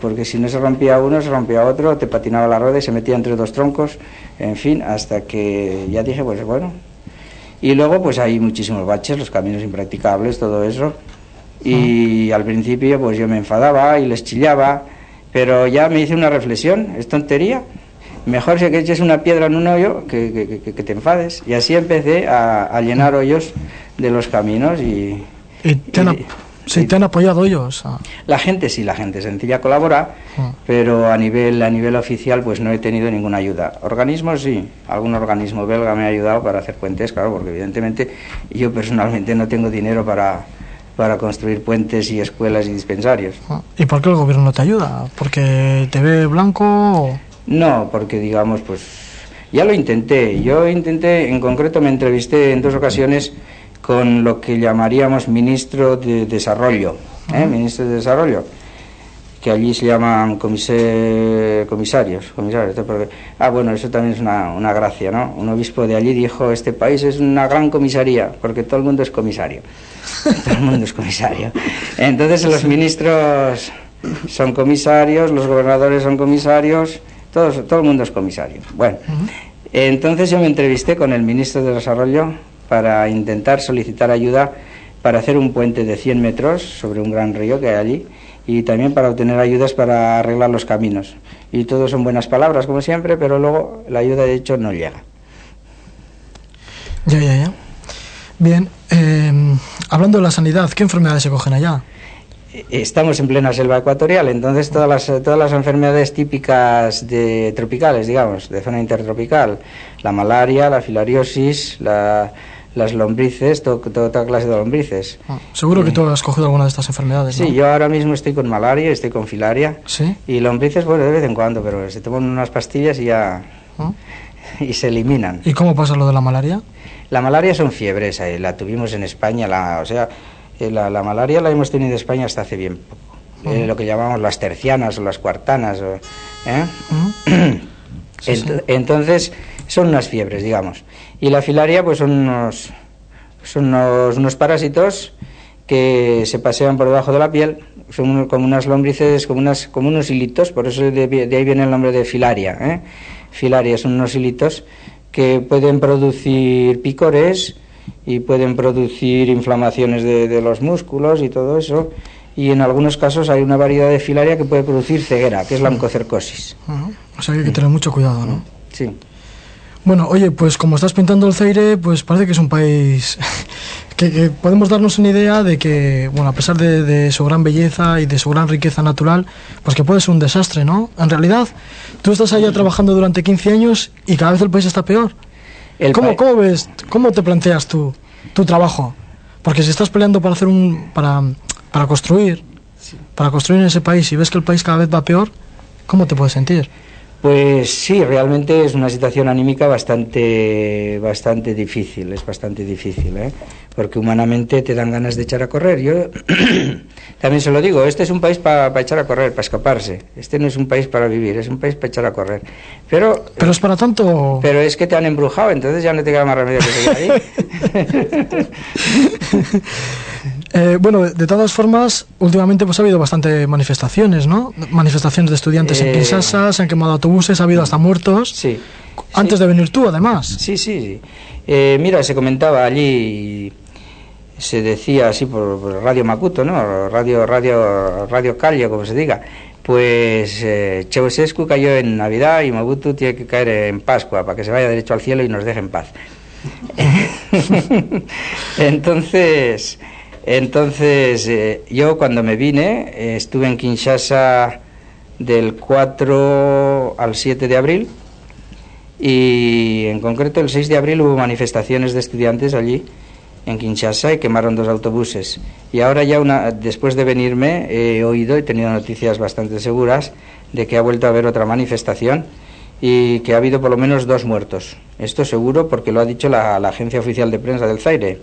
Porque, si no se rompía uno, se rompía otro, te patinaba la rueda y se metía entre dos troncos, en fin, hasta que ya dije, pues bueno. Y luego, pues hay muchísimos baches, los caminos impracticables, todo eso. Y al principio, pues yo me enfadaba y les chillaba, pero ya me hice una reflexión, es tontería. Mejor si que eches una piedra en un hoyo que, que, te enfades. Y así empecé a, llenar hoyos de los caminos y Sí, te han apoyado ellos. Ah. La gente sí, la gente sencilla colabora, ah. pero a nivel a nivel oficial pues no he tenido ninguna ayuda. Organismos sí, algún organismo belga me ha ayudado para hacer puentes, claro, porque evidentemente yo personalmente no tengo dinero para para construir puentes y escuelas y dispensarios. Ah. ¿Y por qué el gobierno no te ayuda? ¿Porque te ve blanco? No, porque digamos pues ya lo intenté. Yo intenté, en concreto me entrevisté en dos ocasiones con lo que llamaríamos ministro de Desarrollo, ¿eh? ministro de Desarrollo, que allí se llaman comisarios. comisarios ah, bueno, eso también es una, una, gracia, ¿no? Un obispo de allí dijo, este país es una gran comisaría, porque todo el mundo es comisario. todo el mundo es comisario. Entonces los ministros son comisarios, los gobernadores son comisarios, todos, todo el mundo es comisario. Bueno, entonces yo me entrevisté con el ministro de Desarrollo, para intentar solicitar ayuda para hacer un puente de 100 metros sobre un gran río que hay allí y también para obtener ayudas para arreglar los caminos. Y todo son buenas palabras, como siempre, pero luego la ayuda de hecho no llega. Ya, ya, ya. Bien, eh, hablando de la sanidad, ¿qué enfermedades se cogen allá? Estamos en plena selva ecuatorial, entonces todas las, todas las enfermedades típicas de tropicales, digamos, de zona intertropical, la malaria, la filariosis, la, las lombrices, toda clase de lombrices. Ah, seguro que tú has cogido alguna de estas enfermedades. Sí, yo ahora mismo estoy con malaria, estoy con filaria. ¿Sí? Y lombrices, bueno, de vez en cuando, pero se toman unas pastillas y ya. Ah. y se eliminan. ¿Y cómo pasa lo de la malaria? La malaria son fiebres, eh, la tuvimos en España, la, o sea, eh, la, la, malaria la hemos tenido en España hasta hace bien poco. Eh, lo que llamamos las tercianas o las cuartanas. Entonces, son unas fiebres, digamos. Y la filaria, pues son unos, son unos, parásitos que se pasean por debajo de la piel, son como unas lombrices, como, unas, como unos hilitos, por eso de, ahí viene el nombre de filaria. ¿eh? Filaria son unos hilitos que pueden producir picores y pueden producir inflamaciones de, los músculos y todo eso. Y en algunos casos hay una variedad de filaria que puede producir ceguera, que es la oncocercosis. O sea que hay que tener mucho cuidado, ¿no? Sí. Bueno, oye, pues como estás pintando el Zaire, pues parece que es un país que, podemos darnos una idea de que, bueno, a pesar de, su gran belleza y de su gran riqueza natural, pues que puede ser un desastre, ¿no? En realidad, tú estás allá trabajando durante 15 años y cada vez el país está peor. ¿Cómo, ¿Cómo, ves, cómo te planteas tú tu trabajo? Porque si estás peleando para hacer un, para, para construir, para construir en ese país y ves que el país cada vez va peor, ¿cómo te puedes sentir? Pues sí, realmente es una situación anímica bastante, bastante difícil, es bastante difícil, ¿eh? porque humanamente te dan ganas de echar a correr. Yo también se lo digo, este es un país para echar a correr, para escaparse. Este no es un país para vivir, es un país para echar a correr. Pero, pero es para tanto. Pero es que te han embrujado, entonces ya no te queda más remedio que seguir ahí. Eh, bueno, de todas formas, últimamente pues ha habido bastante manifestaciones, ¿no? Manifestaciones de estudiantes en eh, Kinshasa, se han quemado autobuses, ha habido hasta muertos. Sí. Antes de venir tú, además. Sí, sí, sí. Eh, mira, se comentaba allí, se decía así por, Radio Macuto, ¿no? Radio, radio, radio Calle, como se diga. Pues eh, Ceausescu cayó en Navidad y Magutu tiene que caer en Pascua para que se vaya derecho al cielo y nos deje en paz. Entonces, entonces, eh, yo cuando me vine, eh, estuve en Kinshasa del 4 al 7 de abril y en concreto el 6 de abril hubo manifestaciones de estudiantes allí en Kinshasa y quemaron dos autobuses. Y ahora ya una, después de venirme he oído y tenido noticias bastante seguras de que ha vuelto a haber otra manifestación y que ha habido por lo menos dos muertos. Esto seguro porque lo ha dicho la agencia oficial de prensa del Zaire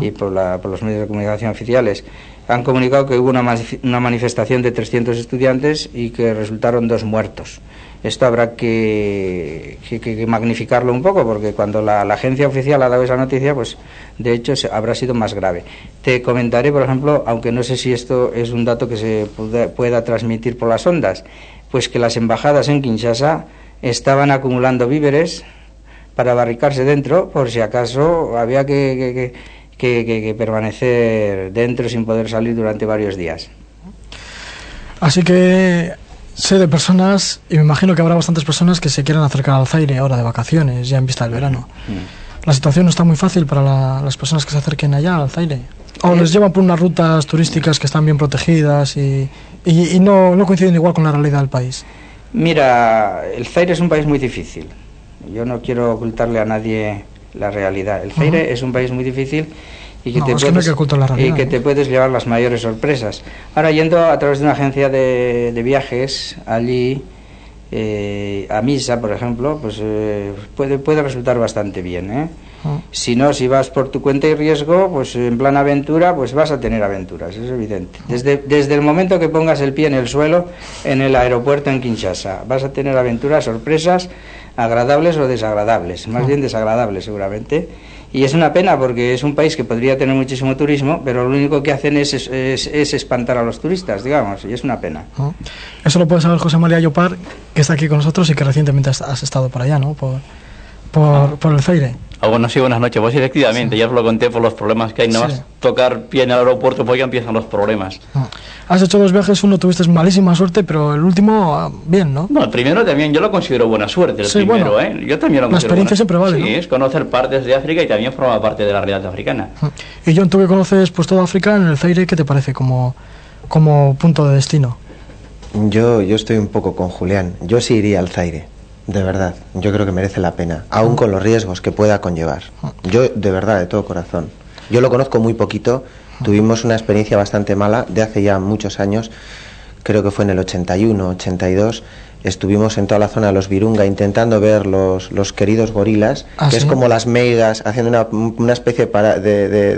y por, los medios de comunicación oficiales. Han comunicado que hubo una, manifestación de 300 estudiantes y que resultaron dos muertos. Esto habrá que, magnificarlo un poco porque cuando la, agencia oficial ha dado esa noticia, pues de hecho habrá sido más grave. Te comentaré, por ejemplo, aunque no sé si esto es un dato que se pueda transmitir por las ondas, pues que las embajadas en Kinshasa estaban acumulando víveres para barricarse dentro por si acaso había que, que, permanecer dentro sin poder salir durante varios días. Así que sé de personas, y me imagino que habrá bastantes personas que se quieran acercar al Zaire ahora de vacaciones, ya en vista del verano. Mm. La situación no está muy fácil para las personas que se acerquen allá al Zaire. O les llevan por unas rutas turísticas que están bien protegidas y, y, no, no coinciden igual con la realidad del país. Mira, el Zaire es un país muy difícil. Yo no quiero ocultarle a nadie la realidad. El Zaire es un país muy difícil y que, te puedes, y que te puedes llevar las mayores sorpresas. Ahora, yendo a través de una agencia de, de viajes allí, eh, a Misa, por ejemplo, pues eh, puede, puede resultar bastante bien. ¿eh? Si no, si vas por tu cuenta y riesgo, pues en plan aventura, pues vas a tener aventuras, es evidente. Desde, desde el momento que pongas el pie en el suelo en el aeropuerto en Kinshasa, vas a tener aventuras, sorpresas agradables o desagradables, más bien desagradables seguramente. Y es una pena porque es un país que podría tener muchísimo turismo, pero lo único que hacen es, es, espantar a los turistas, digamos, y es una pena. Eso lo puede saber José María Llopar, que está aquí con nosotros y que recientemente has, estado por allá, ¿no? Por, por, por el Feire. Ah, bueno, sí, buenas noches. Pues efectivamente, ya os lo conté por los problemas que hay. Nada más tocar pie en el aeropuerto, pues ya empiezan los problemas. Ah. Has hecho dos viajes, uno tuviste malísima suerte, pero el último, ah, bien, ¿no? No, el primero también yo lo considero buena suerte, el primero, ¿eh? Yo también lo La experiencia siempre vale, Sí, es conocer partes de África y también forma parte de la realidad africana. Y John, tú que conoces pues toda África, en el Zaire, ¿qué te parece como, como punto de destino? Yo, yo estoy un poco con Julián. Yo sí iría al Zaire. De verdad, yo creo que merece la pena, aún con los riesgos que pueda conllevar. Yo, de verdad, de todo corazón. Yo lo conozco muy poquito, tuvimos una experiencia bastante mala de hace ya muchos años, creo que fue en el 81, 82, estuvimos en toda la zona de los Virunga intentando ver los, los queridos gorilas, ¿Ah, que es como las meigas, haciendo una, una especie de, de,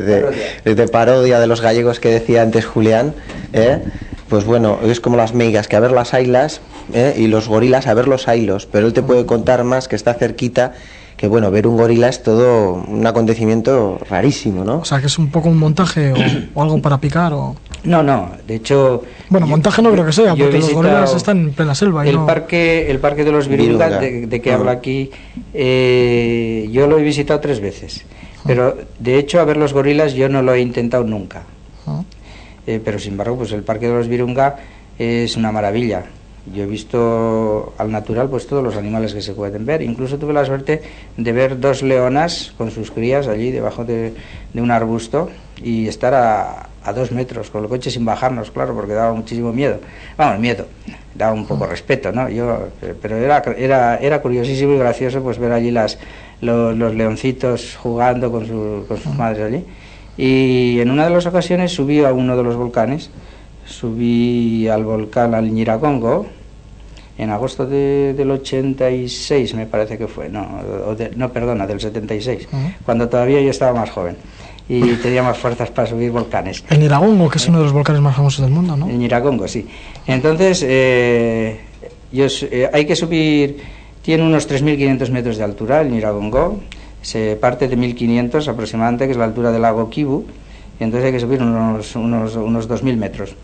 de, de, parodia de los gallegos que decía antes Julián. ¿eh? Pues bueno, es como las meigas, que a ver las ailas ¿eh? y los gorilas a ver los ailos, pero él te puede contar más que está cerquita que bueno, ver un gorila es todo un acontecimiento rarísimo, ¿no? O sea, que es un poco un montaje o, algo para picar o... No, no, de hecho... Bueno, montaje no creo que sea, porque los gorilas están en plena selva. el, parque, el parque de los Virunga, de, que habla aquí, eh, yo lo he visitado tres veces. Pero de hecho, a ver los gorilas yo no lo he intentado nunca. Eh, pero sin embargo, pues el parque de los Virunga es una maravilla. Yo he visto al natural pues todos los animales que se pueden ver. Incluso tuve la suerte de ver dos leonas con sus crías allí debajo de, un arbusto y estar a, a, dos metros con el coche sin bajarnos, claro, porque daba muchísimo miedo. Vamos, miedo, daba un poco respeto, ¿no? Yo, pero era, era, era curiosísimo y gracioso pues ver allí las, los, leoncitos jugando con, con sus madres allí. Y en una de las ocasiones subí a uno de los volcanes subí al volcán al Ñiragongo en agosto del 86 me parece que fue, no, no perdona, del 76, cuando todavía yo estaba más joven y tenía más fuerzas para subir volcanes. El Ñiragongo, que es uno de los volcanes más famosos del mundo, ¿no? El Ñiragongo, sí. Entonces, eh, yo, eh, hay que subir, tiene unos 3.500 metros de altura el Ñiragongo, se parte de 1.500 aproximadamente, que es la altura del lago Kibu, y entonces hay que subir unos, unos, unos 2.000 metros.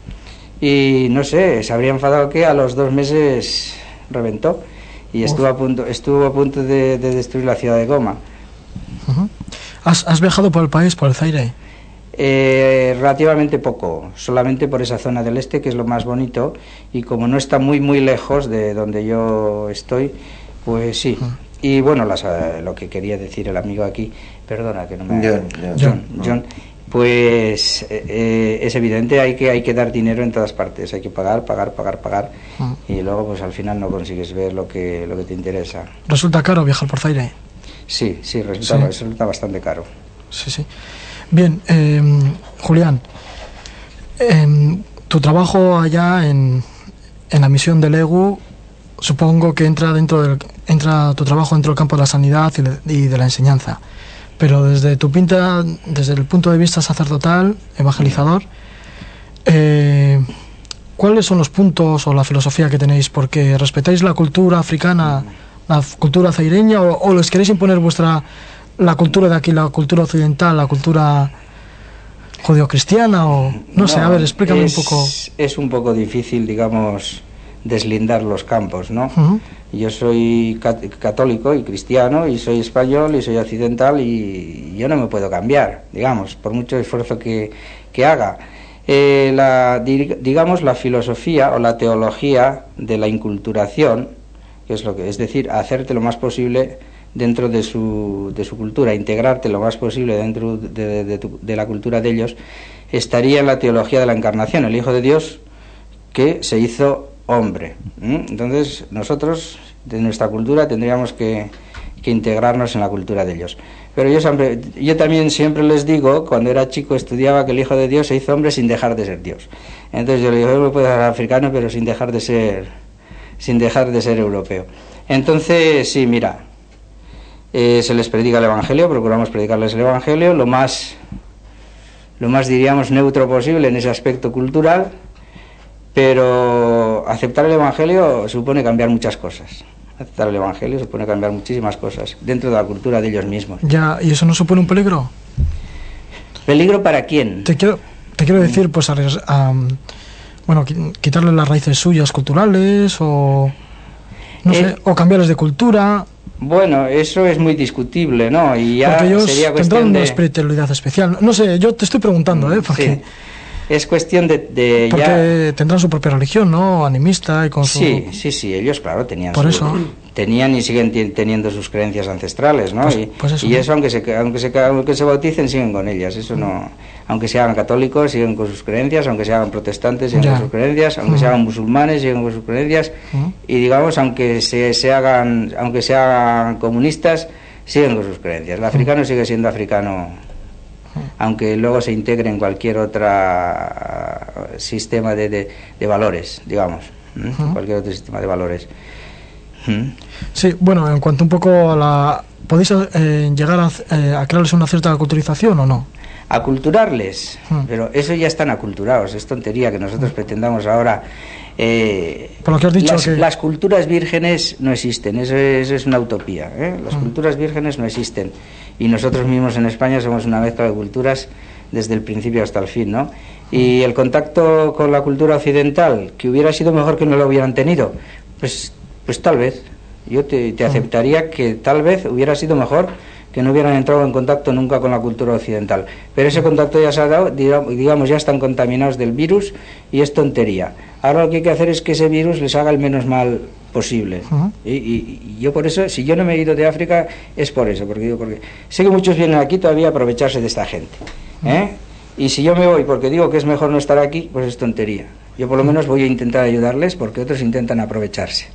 Y no sé, se habría enfadado que a los dos meses reventó y estuvo a punto, estuvo a punto de, destruir la ciudad de Goma. ¿Has, viajado por el país, por el Zaire? Eh, relativamente poco, solamente por esa zona del este, que es lo más bonito, y como no está muy, muy lejos de donde yo estoy, pues sí. Y bueno, las, eh, lo que quería decir el amigo aquí, perdona que no me... John, John, John. Pues eh, es evidente hay que hay que dar dinero en todas partes hay que pagar pagar pagar pagar ah. y luego pues al final no consigues ver lo que lo que te interesa. Resulta caro viajar por Zaire. Sí sí resulta, resulta bastante caro. Sí sí. Bien em, Julián em, tu trabajo allá en, en la misión del EGU supongo que entra dentro del entra tu trabajo dentro del campo de la sanidad y de la enseñanza pero desde tu pinta, desde el punto de vista sacerdotal, evangelizador, eh, ¿cuáles son los puntos o la filosofía que tenéis? Porque respetáis la cultura africana, la cultura zaireña, o, les queréis imponer vuestra la cultura de aquí, la cultura occidental, la cultura judio-cristiana, o no, sé, a ver, explícame un poco. Es un poco difícil, digamos, deslindar los campos, ¿no? Yo soy católico y cristiano y soy español y soy occidental y yo no me puedo cambiar, digamos, por mucho esfuerzo que, haga. Eh, la, digamos, la filosofía o la teología de la inculturación, que es lo que es decir, hacerte lo más posible dentro de su, de su cultura, integrarte lo más posible dentro de, de la cultura de ellos, estaría en la teología de la encarnación, el Hijo de Dios que se hizo hombre. Entonces, nosotros, de nuestra cultura, tendríamos que, integrarnos en la cultura de ellos. Pero yo, siempre, yo también siempre les digo, cuando era chico estudiaba que el Hijo de Dios se hizo hombre sin dejar de ser Dios. Entonces yo le digo, me puedo ser africano, pero sin dejar de ser, sin dejar de ser europeo. Entonces, sí, mira, eh, se les predica el Evangelio, procuramos predicarles el Evangelio, lo más, lo más diríamos neutro posible en ese aspecto cultural, pero aceptar el Evangelio supone cambiar muchas cosas. Aceptar el Evangelio supone cambiar muchísimas cosas dentro de la cultura de ellos mismos. Ya, ¿y eso no supone un peligro? ¿Peligro para quién? Te quiero, te quiero decir, pues, a, bueno, quitarle las raíces suyas culturales o, no sé, eh, o cambiarles de cultura. Bueno, eso es muy discutible, ¿no? Y ya porque ellos sería cuestión tendrán una especial. No sé, yo te estoy preguntando, ¿eh? Porque es cuestión de, Porque tendrán su propia religión, ¿no? Animista y con su... Sí, sí, sí, ellos claro tenían Por eso. tenían y siguen teniendo sus creencias ancestrales, ¿no? Pues, y, pues eso, y, eso, aunque se aunque se aunque se bauticen siguen con ellas, eso no aunque se hagan católicos siguen con sus creencias, aunque se hagan protestantes siguen con sus creencias, aunque se hagan musulmanes siguen con sus creencias y digamos aunque se, se hagan aunque se hagan comunistas siguen con sus creencias. El africano sigue siendo africano aunque luego se integre en cualquier otro sistema de, de, valores, digamos, cualquier otro sistema de valores. Sí, bueno, en cuanto un poco a la, ¿podéis eh, llegar a, eh, a crearles una cierta culturización o no? aculturarles, pero eso ya están aculturados, es tontería que nosotros pretendamos ahora. eh, Por lo que has dicho las, que- las culturas vírgenes no existen, eso es, eso es una utopía. ¿eh? Las culturas vírgenes no existen y nosotros mismos en España somos una mezcla de culturas desde el principio hasta el fin, ¿no? Y el contacto con la cultura occidental, que hubiera sido mejor que no lo hubieran tenido, pues, pues tal vez. Yo te, te Hmm. aceptaría que tal vez hubiera sido mejor que no hubieran entrado en contacto nunca con la cultura occidental. Pero ese contacto ya se ha dado, diga- digamos, ya están contaminados del virus y es tontería. Ahora lo que hay que hacer es que ese virus les haga el menos mal posible. Ujú. y, y- y yo por eso, si yo no me he ido de África, es por eso, porque digo, porque sé que muchos vienen aquí todavía a aprovecharse de esta gente. ¿eh? Y si yo me voy porque digo que es mejor no estar aquí, pues es tontería. Yo por lo menos voy a intentar ayudarles porque otros intentan aprovecharse.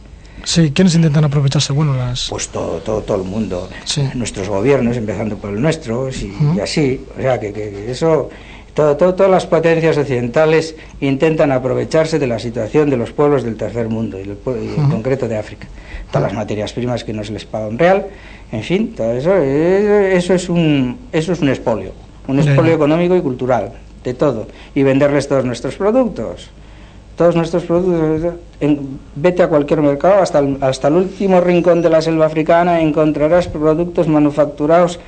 Sí, ¿quiénes intentan aprovecharse? Bueno, las... Pues todo, todo, todo el mundo, Sí. nuestros gobiernos, empezando por el nuestro, y, Ujú. y así. O sea, que- que eso, todo, todo- todas las potencias occidentales intentan aprovecharse de la situación de los pueblos del tercer mundo, y, el y en concreto de África. Todas las materias primas que no se les paga un real, en fin, todo eso, eh, eso, es, un, eso es un expolio, un expolio económico y cultural, de todo, y venderles todos nuestros productos todos nuestros productos. en- vete a cualquier mercado, hasta el, hasta el último rincón de la selva africana, encontrarás productos manufacturados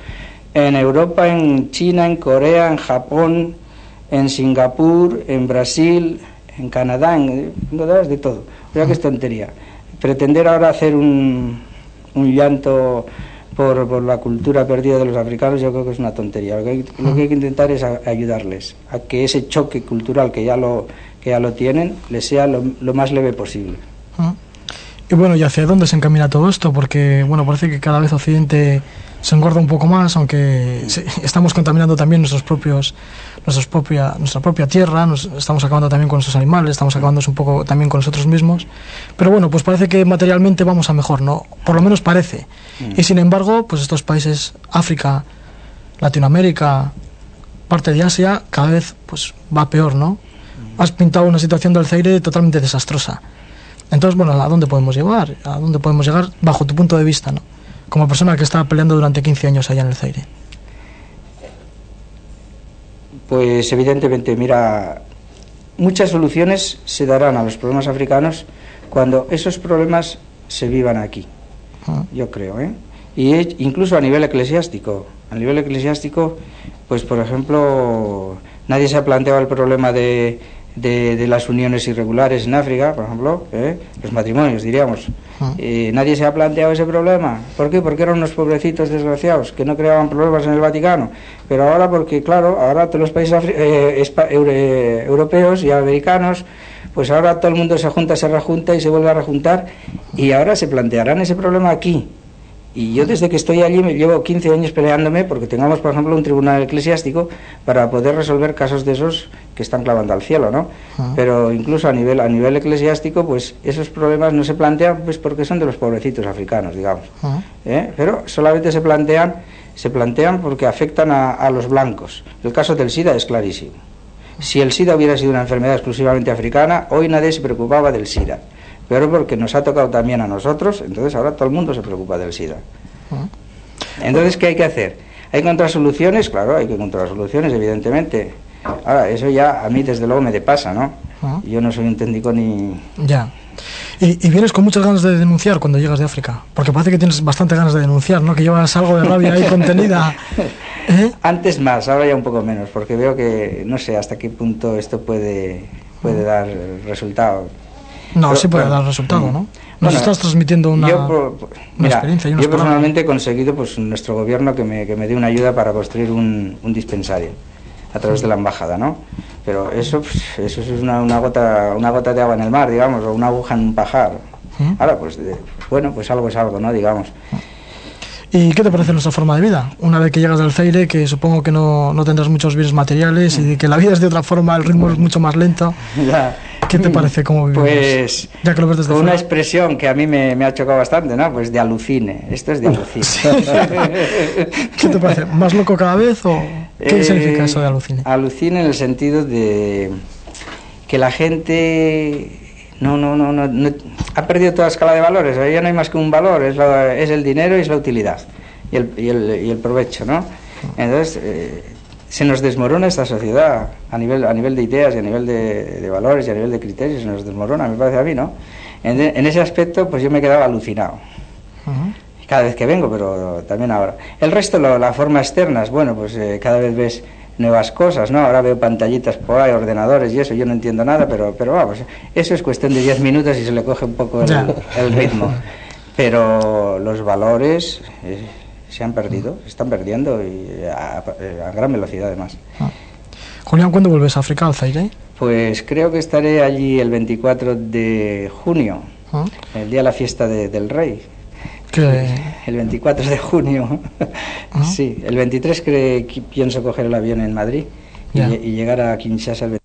en Europa, en China, en Corea, en Japón, en Singapur, en Brasil, en Canadá, en, de todo. O sea que tontería. Pretender ahora hacer un, un llanto por, por la cultura perdida de los africanos, yo creo que es una tontería. Lo que hay, lo que, hay que intentar es a- ayudarles a que ese choque cultural que ya lo, que ya lo tienen les sea lo, más leve posible. Y bueno, ¿y hacia dónde se encamina todo esto? Porque, bueno, parece que cada vez Occidente se engorda un poco más, aunque se- estamos contaminando también nuestros propios, nuestros propia, nuestra propia tierra, nos estamos acabando también con nuestros animales, estamos acabando un poco también con nosotros mismos. Pero bueno, pues parece que materialmente vamos a mejor, ¿no? Por lo menos parece. Y sin embargo, pues estos países, África, Latinoamérica, parte de Asia, cada vez pues va peor, ¿no? Has pintado una situación del Zaire totalmente desastrosa. Entonces, bueno, ¿a dónde podemos llegar? ¿A dónde podemos llegar bajo tu punto de vista, no? Como persona que está peleando durante 15 años allá en el Zaire. Pues evidentemente, mira, muchas soluciones se darán a los problemas africanos cuando esos problemas se vivan aquí. Ah, yo creo, ¿eh? Y e- incluso a nivel eclesiástico. A nivel eclesiástico, pues por ejemplo, nadie se ha planteado el problema de, de, de las uniones irregulares en África, por ejemplo, ¿eh? los matrimonios, diríamos. Ah. Eh, nadie se ha planteado ese problema. ¿Por qué? Porque eran unos pobrecitos desgraciados que no creaban problemas en el Vaticano. Pero ahora, porque claro, ahora todos los países afri- eh, eure- europeos y americanos, pues ahora todo el mundo se junta, se rejunta y se vuelve a rejuntar. Y ahora se plantearán ese problema aquí. Y yo desde que estoy allí me llevo 15 años peleándome porque tengamos, por ejemplo, un tribunal eclesiástico para poder resolver casos de esos que están clavando al cielo, ¿no? Ah. Pero incluso a nivel a nivel eclesiástico, pues esos problemas no se plantean pues porque son de los pobrecitos africanos, digamos. ah, ¿eh? Pero solamente se plantean se plantean porque afectan a, a los blancos. El caso del SIDA es clarísimo. Si el SIDA hubiera sido una enfermedad exclusivamente africana, hoy nadie se preocupaba del SIDA. Pero porque nos ha tocado también a nosotros, entonces ahora todo el mundo se preocupa del SIDA. Entonces, ¿qué hay que hacer? ¿Hay que encontrar soluciones? Claro, hay que encontrar soluciones, evidentemente. Ahora, eso ya a mí desde luego me depasa, ¿no? Yo no soy un técnico ni... Ya. Y, y vienes con muchas ganas de denunciar cuando llegas de África. Porque parece que tienes bastante ganas de denunciar, ¿no? Que llevas algo de rabia ahí contenida. ¿Eh? Antes más, ahora ya un poco menos, porque veo que no sé hasta qué punto esto puede, puede dar resultado. No, Pero, sí puede dar resultado, ¿no? Nos Bueno, estás transmitiendo una, yo, una mira, experiencia y yo personalmente he conseguido pues nuestro gobierno que me, que me dé una ayuda para construir un, un dispensario a través de la embajada, ¿no? Pero eso, pues, eso es una, una gota una gota de agua en el mar, digamos, o una aguja en un pajar. ¿Mm? Ahora, pues, de- bueno, pues algo es algo, ¿no? Digamos. ¿Y qué te parece nuestra forma de vida? Una vez que llegas del Zaire, que supongo que no, no tendrás muchos bienes materiales y que la vida es de otra forma, el ritmo es mucho más lento. Ya. ¿Qué te parece cómo vivimos? Pues ya que lo ves desde con una expresión que a mí me, me ha chocado bastante, ¿no? Pues de alucine. Esto es de alucine. ¿Qué te parece? ¿Más loco cada vez o qué Eh, significa eso de alucine? Alucine en el sentido de que la gente no, no, no, no, no- ha perdido toda escala de valores. Ya no hay más que un valor, es, la- es el dinero y es la utilidad. y el, y el, y el provecho, ¿no? Entonces, eh, se nos desmorona esta sociedad a nivel, a nivel de ideas y a nivel de, de valores y a nivel de criterios, se nos desmorona, me parece a mí, ¿no? En, en ese aspecto, pues yo me quedaba alucinado. Ujú. Cada vez que vengo, pero también ahora. El resto, lo- la forma externa, es bueno, pues eh, cada vez ves nuevas cosas, ¿no? Ahora veo pantallitas por ahí, ordenadores y eso, yo no entiendo nada, pero, pero vamos, eso es cuestión de 10 minutos y se le coge un poco el, el ritmo. Pero los valores eh, se han perdido, se están perdiendo y a, a gran velocidad además. Julián, ¿cuándo vuelves a África, al Zaire? Pues creo que estaré allí el 24 de junio, ¿Ah? el día de la fiesta de- del rey. Que- El 24 de junio. Ah. Sí, el 23 cre- qui- pienso coger el avión en Madrid y llegar a Kinshasa el